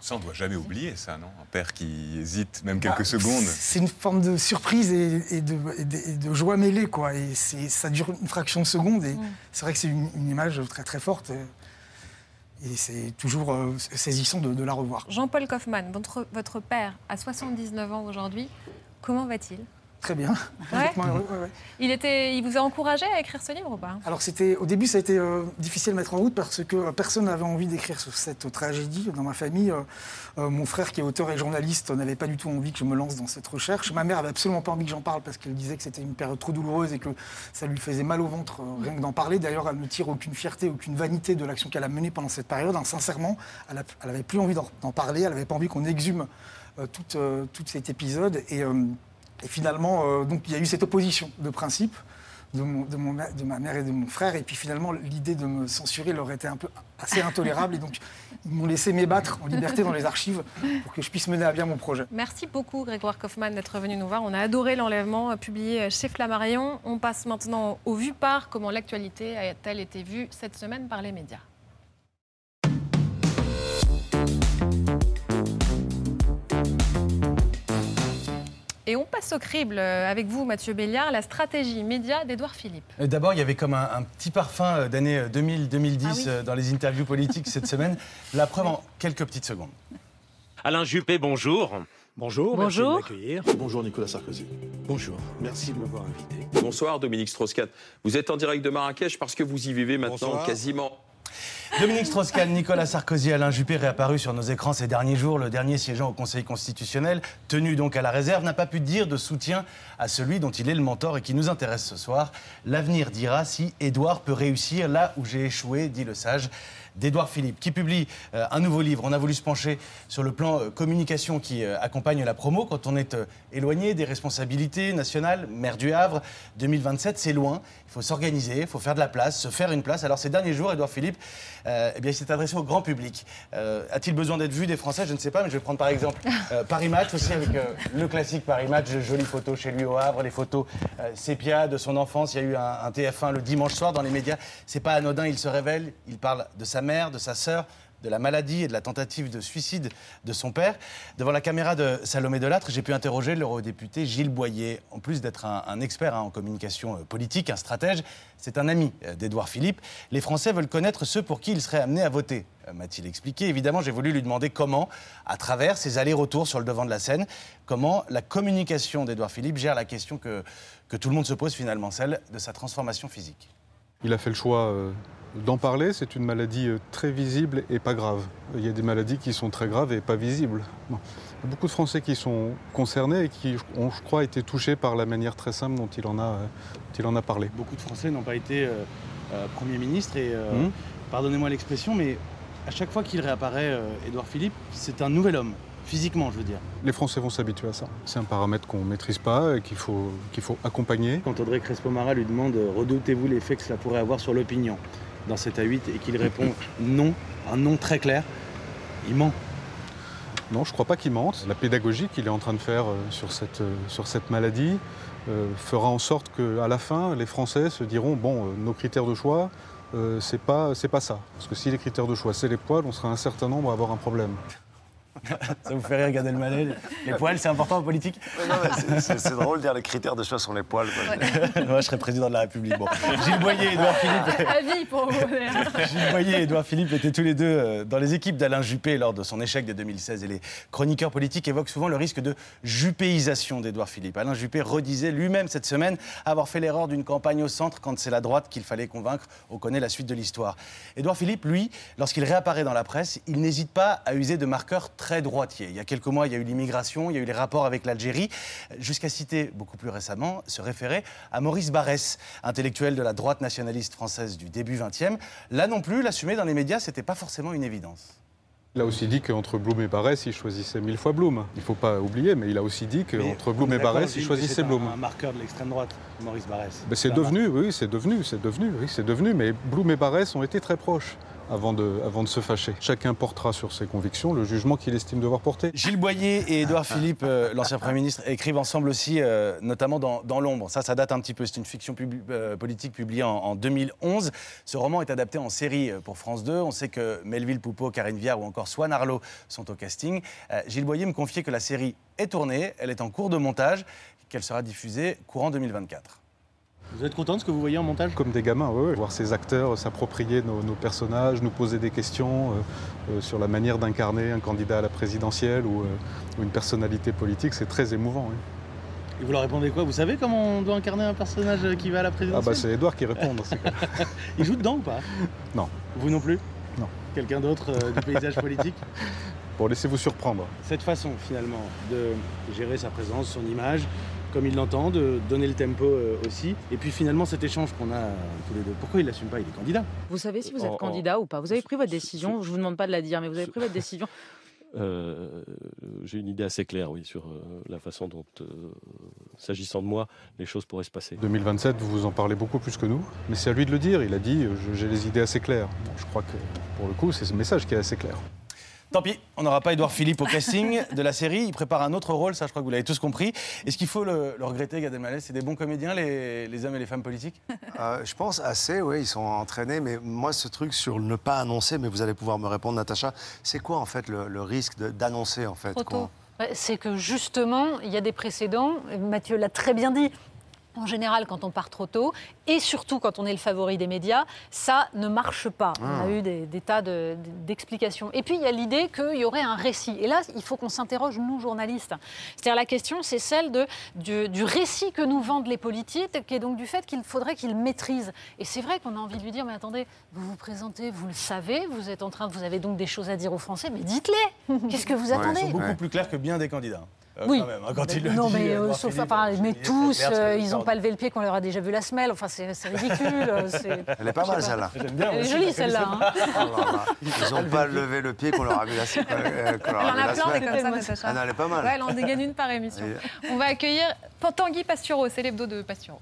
Ça, on ne doit jamais oublier ça, non? Un père qui hésite même quelques Bah, secondes. C'est une forme de surprise et, et de, et de- et de joie mêlée, quoi. Et ça dure une fraction de seconde. Et c'est vrai que c'est une, une image très très forte. Et, et c'est toujours euh, saisissant de, de la revoir. Jean-Paul Kaufmann, votre, votre père a 79 ans aujourd'hui. Comment va-t-il? Très bien. Ouais. Honnêtement, heureux, ouais, ouais. il, était, il vous a encouragé à écrire ce livre ou pas? Alors c'était au début ça a été euh, difficile à mettre en route parce que euh, personne n'avait envie d'écrire sur cette tragédie dans ma famille. Euh, euh, mon frère qui est auteur et journaliste n'avait pas du tout envie que je me lance dans cette recherche. Ma mère avait absolument pas envie que j'en parle parce qu'elle disait que c'était une période trop douloureuse et que ça lui faisait mal au ventre euh, rien que d'en parler. D'ailleurs elle ne tire aucune fierté, aucune vanité de l'action qu'elle a menée pendant cette période. hein. Sincèrement, elle, a- elle avait plus envie d'en parler. Elle avait pas envie qu'on exhume euh, tout, euh, tout cet épisode et euh, et finalement, euh, il y a eu cette opposition de principe de ma mère et de mon frère. Et puis finalement, l'idée de me censurer leur était un peu assez intolérable. Et donc, ils m'ont laissé m'ébattre en liberté dans les archives pour que je puisse mener à bien mon projet. Merci beaucoup Grégoire Kaufmann d'être venu nous voir. On a adoré l'enlèvement euh, publié chez Flammarion. On passe maintenant au vu par comment l'actualité a-t-elle été vue cette semaine par les médias? Et on passe au crible euh, avec vous, Mathieu Béliard, la stratégie média d'Édouard Philippe. Euh, D'abord, il y avait comme un, un petit parfum euh, d'année 2000-2010 Ah oui. dans les interviews politiques cette semaine. La preuve en quelques petites secondes. Alain Juppé, bonjour. Bonjour, Bonjour. merci de m'accueillir. Bonjour Nicolas Sarkozy. Bonjour, merci de m'avoir invité. Bonsoir Dominique Strauss-Kahn. Vous êtes en direct de Marrakech parce que vous y vivez maintenant Bonsoir. quasiment. Dominique Strauss-Kahn, Nicolas Sarkozy, Alain Juppé réapparu sur nos écrans ces derniers jours. Le dernier siégeant au Conseil constitutionnel, tenu donc à la réserve, n'a pas pu dire de soutien à celui dont il est le mentor et qui nous intéresse ce soir. L'avenir dira si Édouard peut réussir là où j'ai échoué, dit le sage d'Édouard Philippe, qui publie euh, un nouveau livre. On a voulu se pencher sur le plan euh, communication qui euh, accompagne la promo quand on est éloigné des responsabilités nationales. Maire du Havre, 2027, c'est loin. Il faut s'organiser, il faut faire de la place, se faire une place. Alors ces derniers jours, Édouard Philippe, eh bien, il s'est adressé au grand public. A-t-il besoin d'être vu des Français? Je ne sais pas, mais je vais prendre par exemple Paris Match aussi avec le classique Paris Match, jolies photos chez lui au Havre, les photos sépia de son enfance. Il y a eu un, un TF1 le dimanche soir dans les médias. C'est pas anodin, il se révèle, il parle de sa mère, de sa sœur, de la maladie et de la tentative de suicide de son père. Devant la caméra de Salomé Delattre, j'ai pu interroger l'eurodéputé Gilles Boyer. En plus d'être un, expert hein, en communication euh, politique, un stratège, c'est un ami euh, d'Édouard Philippe. Les Français veulent connaître ceux pour qui il serait amené à voter, euh, m'a-t-il expliqué. Évidemment, j'ai voulu lui demander comment, à travers ses allers-retours sur le devant de la scène, comment la communication d'Édouard Philippe gère la question que, tout le monde se pose finalement, celle de sa transformation physique. Il a fait le choix d'en parler. C'est une maladie euh, très visible et pas grave. Il y a des maladies qui sont très graves et pas visibles. Bon. Il y a beaucoup de Français qui sont concernés et qui ont, je crois, été touchés par la manière très simple dont il en a, euh, dont il en a parlé. Beaucoup de Français n'ont pas été euh, euh, Premier ministre et, euh, Mhm. pardonnez-moi l'expression, mais à chaque fois qu'il réapparaît, Édouard Philippe, c'est un nouvel homme, physiquement, je veux dire. Les Français vont s'habituer à ça. C'est un paramètre qu'on ne maîtrise pas et qu'il faut, qu'il faut accompagner. Quand Audrey Crespo-Mara lui demande Redoutez-vous l'effet que cela pourrait avoir sur l'opinion dans 7 à 8 et qu'il répond non, un non très clair, il ment. Non, je ne crois pas qu'il mente. La pédagogie qu'il est en train de faire euh, sur cette, euh, sur cette maladie euh, fera en sorte qu'à la fin, les Français se diront bon, nos critères de choix, c'est pas, pas ça. Parce que si les critères de choix, c'est les poils, on sera un certain nombre à avoir un problème. Ça vous fait rire, Gad Elmaleh Les poils, c'est important en politique C'est- drôle de dire les critères de choix sont les poils. Moi, je serais président de la République. Bon. Gilles Boyer et Édouard Philippe. À vie pour vous. Gilles Boyer et Édouard Philippe étaient tous les deux euh, dans les équipes d'Alain Juppé lors de son échec de 2016. Et les chroniqueurs politiques évoquent souvent le risque de juppéisation d'Édouard Philippe. Alain Juppé redisait lui-même cette semaine avoir fait l'erreur d'une campagne au centre quand c'est la droite qu'il fallait convaincre. On connaît la suite de l'histoire. Édouard Philippe, lui, lorsqu'il réapparaît dans la presse, il n'hésite pas à user de marqueurs très droitiers. Il y a quelques mois, il y a eu l'immigration, il y a eu les rapports avec l'Algérie, jusqu'à citer beaucoup plus récemment, se référer à Maurice Barrès, intellectuel de la droite nationaliste française du début 20e. Là non plus, l'assumer dans les médias, c'était pas forcément une évidence. Il a aussi dit qu'entre Blum et Barès, il choisissait mille fois Blum. Il ne faut pas oublier, mais il a aussi dit qu'entre Blum et Barès, il choisissait Blum. un marqueur de l'extrême droite, Maurice Barrès. Ben, c'est devenu, oui, c'est devenu, c'est devenu, oui, c'est devenu. Mais Blum et Barès ont été très proches avant de, avant de se fâcher. Chacun portera sur ses convictions le jugement qu'il estime devoir porter. Gilles Boyer et Édouard Philippe, euh, l'ancien Premier ministre, écrivent ensemble aussi, euh, notamment dans, dans l'ombre. Ça, ça date un petit peu. C'est une fiction pub- euh, politique publiée en, en 2011. Ce roman est adapté en série pour France 2. On sait que Melville Poupeau, Karine Viard ou encore Swan Arlo sont au casting. Gilles Boyer me confiait que la série est tournée, elle est en cours de montage, qu'elle sera diffusée courant 2024. Vous êtes content de ce que vous voyez en montage? Comme des gamins, ouais. voir ces acteurs s'approprier nos, nos personnages, nous poser des questions euh, euh, sur la manière d'incarner un candidat à la présidentielle ou, euh, ou une personnalité politique, c'est très émouvant. oui. Et vous leur répondez quoi? Vous savez comment on doit incarner un personnage qui va à la Ah présidentielle? bah c'est Edouard qui répond. Il joue dedans ou pas? Non. Vous non plus? Non. Quelqu'un d'autre euh, du paysage politique? Bon, laissez-vous surprendre. Cette façon, finalement, de gérer sa présence, son image, comme il l'entend, de donner le tempo euh, aussi. Et puis finalement, cet échange qu'on a euh, tous les deux. Pourquoi il l'assume pas? Il est candidat. Vous savez si vous êtes En- en- candidat ou pas Vous avez pris votre décision Je vous demande pas de la dire, mais vous avez pris votre décision. Euh, J'ai une idée assez claire, oui, sur euh, la façon dont, euh, s'agissant de moi, les choses pourraient se passer. 2027, vous vous en parlez beaucoup plus que nous, mais c'est à lui de le dire. Il a dit euh, j'ai les idées assez claires. Bon, je crois que pour le coup, c'est ce message qui est assez clair. Tant pis, on n'aura pas Édouard Philippe au casting de la série. Il prépare un autre rôle, ça je crois que vous l'avez tous compris. Est-ce qu'il faut le, le regretter, Gad Elmaleh? C'est des bons comédiens, les, les hommes et les femmes politiques? Euh, je pense assez, oui, ils sont entraînés, mais moi, ce truc sur le ne pas annoncer, mais vous allez pouvoir me répondre, Natacha, c'est quoi en fait le, le risque d'annoncer en fait C'est que justement, il y a des précédents. Mathieu l'a très bien dit. En général, quand on part trop tôt, et surtout quand on est le favori des médias, ça ne marche pas. On a Ah. eu des, des tas de- d'explications. Et puis, il y a l'idée qu'il y aurait un récit. Et là, il faut qu'on s'interroge, nous, journalistes. C'est-à-dire, la question, c'est celle de, du, du récit que nous vendent les politiques, qui est donc du fait qu'il faudrait qu'ils maîtrisent. Et c'est vrai qu'on a envie de lui dire, mais attendez, vous vous présentez, vous le savez, vous êtes en train, vous avez donc des choses à dire aux Français, mais dites-les Qu'est-ce que vous attendez Ils sont beaucoup plus clairs que bien des candidats. Euh, oui. quand même, hein, quand il le non, dit, mais euh, euh, sauf, Philippe, enfin, mais il est tous, euh, ils n'ont pas levé le pied qu'on leur a déjà vu la semelle. Enfin, c'est ridicule. Elle est pas mal celle-là. Elle est jolie celle-là. hein. Oh. Ils n'ont pas levé le pied qu'on leur a mis la, euh, qu'on leur Elle a en a plein des comme ça, Natacha. Ah elle est pas mal. Ouais, elle en dégaine une par émission. On va accueillir Tanguy Pastureau, c'est l'hebdo de Pastureau.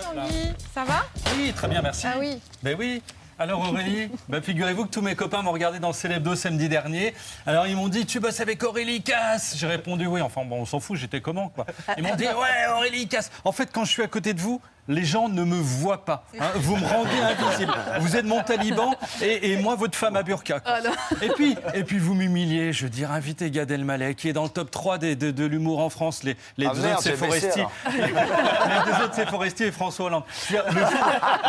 Tanguy, ça va? Oui, très bien, merci. Ah oui. Ben oui. Alors Aurélie, ben figurez-vous que tous mes copains m'ont regardé dans le Célébdo samedi dernier. Alors ils m'ont dit tu bosses avec Aurélie Casse. J'ai répondu oui. Enfin bon, on s'en fout. J'étais comment quoi Ils m'ont dit ouais Aurélie Casse. En fait, quand je suis à côté de vous, les gens ne me voient pas. hein. Vous me rendez invisible. Vous êtes mon taliban et, et moi votre femme à burqa. quoi. Et puis, et puis vous m'humiliez, je veux dire, invitez Gad Elmaleh, qui est dans le top 3 des- de, de l'humour en France. Les, les Ah deux merde, autres, c'est Foresti. les deux autres, c'est Foresti et François Hollande. Dire, Le jour,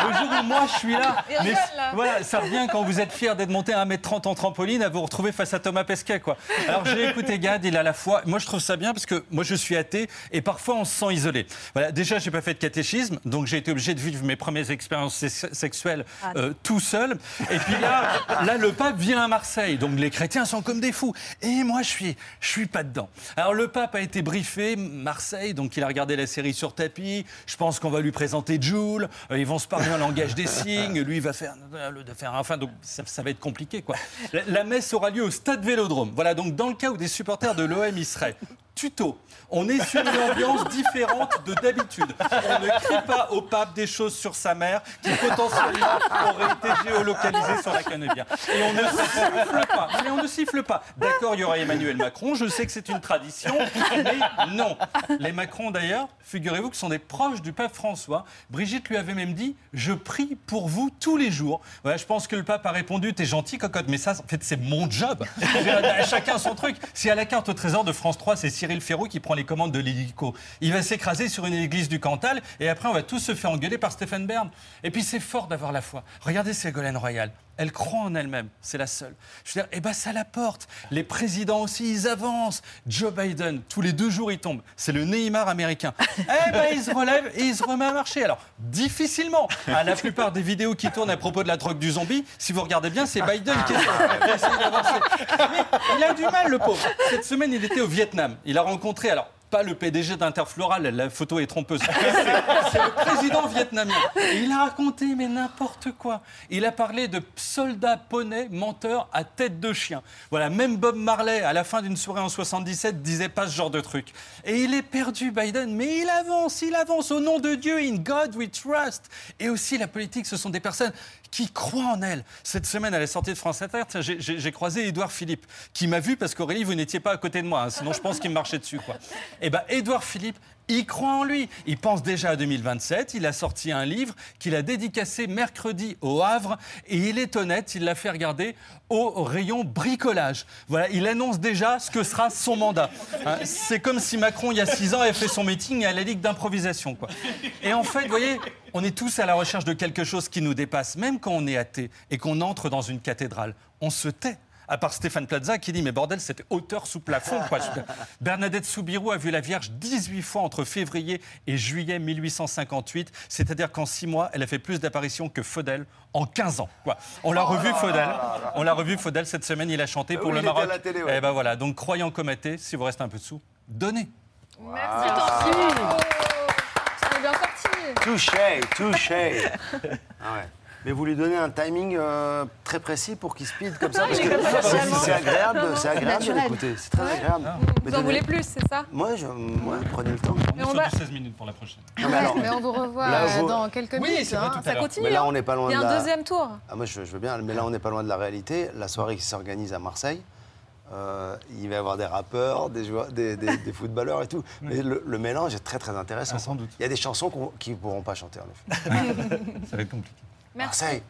le jour où moi je suis là, mais rigole, là. voilà, ça revient quand vous êtes fier d'être monté à 1m30 en trampoline à vous retrouver face à Thomas Pesquet. Quoi. Alors j'ai écouté Gad, il a la foi. Moi je trouve ça bien parce que moi je suis athée et parfois on se sent isolé. Voilà, déjà j'ai pas fait de catéchisme, donc j'ai été obligé de vivre mes premières expériences sex- sexuelles Ah. euh, tout seul. Et puis là, là le pape vient à Marseille, donc les chrétiens sont comme des fous. Et moi je suis, je suis pas dedans. Alors le pape a été briefé, Marseille, donc il a regardé la série sur tapis. Je pense qu'on va lui présenter Jules. Euh, ils vont se parler en langage des signes. Lui, il va faire, de faire enfin, donc ça, ça va être compliqué, quoi. La, la messe aura lieu au stade Vélodrome. Voilà, donc dans le cas où des supporters de l'OM y seraient. Tuto. On est sur une ambiance différente de d'habitude. On ne crie pas au pape des choses sur sa mère qui potentiellement aurait été géolocalisée sur la canebière. Et on ne siffle pas. On ne siffle pas. D'accord, il y aura Emmanuel Macron. Je sais que c'est une tradition, mais non. Les Macron, d'ailleurs, figurez-vous que sont des proches du pape François. Brigitte lui avait même dit Je prie pour vous tous les jours. Je pense que le pape a répondu T'es gentil, cocotte, mais ça, en fait, c'est mon job. Chacun son truc. Si à la carte au trésor de France 3, c'est Cyril Ferraud qui prend les commandes de l'hélico, il va s'écraser sur une église du Cantal et après, on va tous se faire engueuler par Stéphane Bern. Et puis, c'est fort d'avoir la foi. Regardez Ségolène Royal. Elle croit en elle-même, c'est la seule. Je veux dire, eh ben ça la porte. Les présidents aussi, ils avancent. Joe Biden, tous les deux jours, il tombe. C'est le Neymar américain. Eh ben, il se relève et il se remet à marcher. Alors, difficilement. À la plupart des vidéos qui tournent à propos de la drogue du zombie, si vous regardez bien, c'est Biden qui essaie- qui essaie d'avancer. Mais il a du mal, le pauvre. Cette semaine, il était au Vietnam. Il a rencontré, alors, pas le PDG d'Interfloral, la photo est trompeuse. C'est le président vietnamien. Et il a raconté, mais n'importe quoi. Il a parlé de soldats poneys menteurs à tête de chien. Voilà, même Bob Marley, à la fin d'une soirée en 77, disait pas ce genre de truc. Et il est perdu, Biden, mais il avance, il avance au nom de Dieu. In God we trust. Et aussi, la politique, ce sont des personnes qui croient en elle. Cette semaine, à la sortie de France Inter, j'ai- croisé Édouard Philippe, qui m'a vu parce qu'Aurélie, vous n'étiez pas à côté de moi, hein, sinon je pense qu'il me marchait dessus. Quoi. Et ben, Édouard Philippe, il croit en lui. Il pense déjà à 2027. Il a sorti un livre qu'il a dédicacé mercredi au Havre. Et il est honnête, il l'a fait regarder au rayon bricolage. Voilà, il annonce déjà ce que sera son mandat. Hein, C'est comme si Macron, il y a six ans, avait fait son meeting à la Ligue d'improvisation. Et en fait, vous voyez, on est tous à la recherche de quelque chose qui nous dépasse, même quand on est athée et qu'on entre dans une cathédrale. On se tait. À part Stéphane Plaza qui dit Mais bordel, c'était hauteur sous plafond. Quoi. Bernadette Soubirou a vu la Vierge 18 fois entre février et juillet 1858. C'est-à-dire qu'en 6 mois, elle a fait plus d'apparitions que Faudel en 15 ans. Quoi. On l'a revu, Faudel. On l'a revu, Faudel, cette semaine, il a chanté pour Oui, le Maroc. la télé, ouais. Eh ben voilà, donc croyant comme athée, si vous restez un peu dessous, donnez. Merci, bien sorti. Touché, touché. Ah ouais. Mais vous lui donnez un timing euh, très précis pour qu'il speed comme ça parce que c'est- agréable, c'est agréable de l'écouter. C'est très agréable. Mais Vous en voulez plus, c'est ça? Moi, je, ouais, prenez le temps. Mais on va- 16 minutes pour la prochaine. Non, mais alors- Mais on vous revoit Là, euh, vous- dans quelques Oui, minutes. c'est vrai, hein. Ça continue. Mais là, hein. on n'est pas loin Il y a de un la- deuxième tour. Ah, moi, je, je veux bien, mais là, on n'est pas loin de la réalité. La soirée qui s'organise à Marseille, euh, il va y avoir des rappeurs, des, joueurs, des, des- des footballeurs et tout. Mais le, le mélange est très, très intéressant. Ah, sans doute. Il y a des chansons qu'on- qui ne pourront pas chanter, en effet. Ça va être compliqué. Merci. Marseille,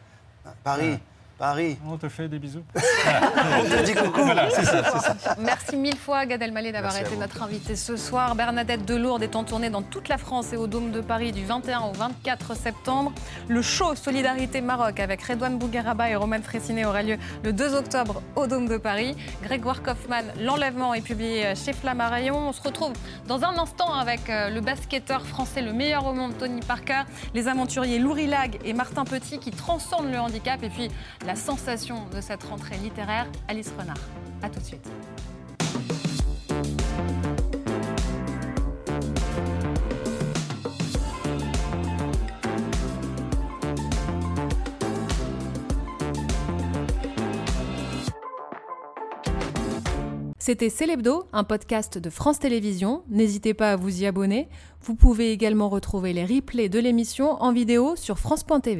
Paris, Paris. On te fait des bisous. On te dit coucou. Voilà, c'est ça, c'est ça. Merci mille fois, Gad Elmaleh, d'avoir été notre invité ce soir. Bernadette Delourde est en tournée dans toute la France et au Dôme de Paris du 21 au 24 septembre. Le show Solidarité Maroc avec Redouane Bougueraba et Roman Fressinet aura lieu le 2 octobre au Dôme de Paris. Grégoire Kaufmann, L'Enlèvement est publié chez Flammarion. On se retrouve dans un instant avec euh, le basketteur français le meilleur au monde, Tony Parker, les aventuriers Loury Lag et Martin Petit qui transcendent le handicap et puis la sensation de cette rentrée littéraire, Alice Renard. A tout de suite. C'était Célébdo, un podcast de France Télévisions. N'hésitez pas à vous y abonner. Vous pouvez également retrouver les replays de l'émission en vidéo sur France.tv.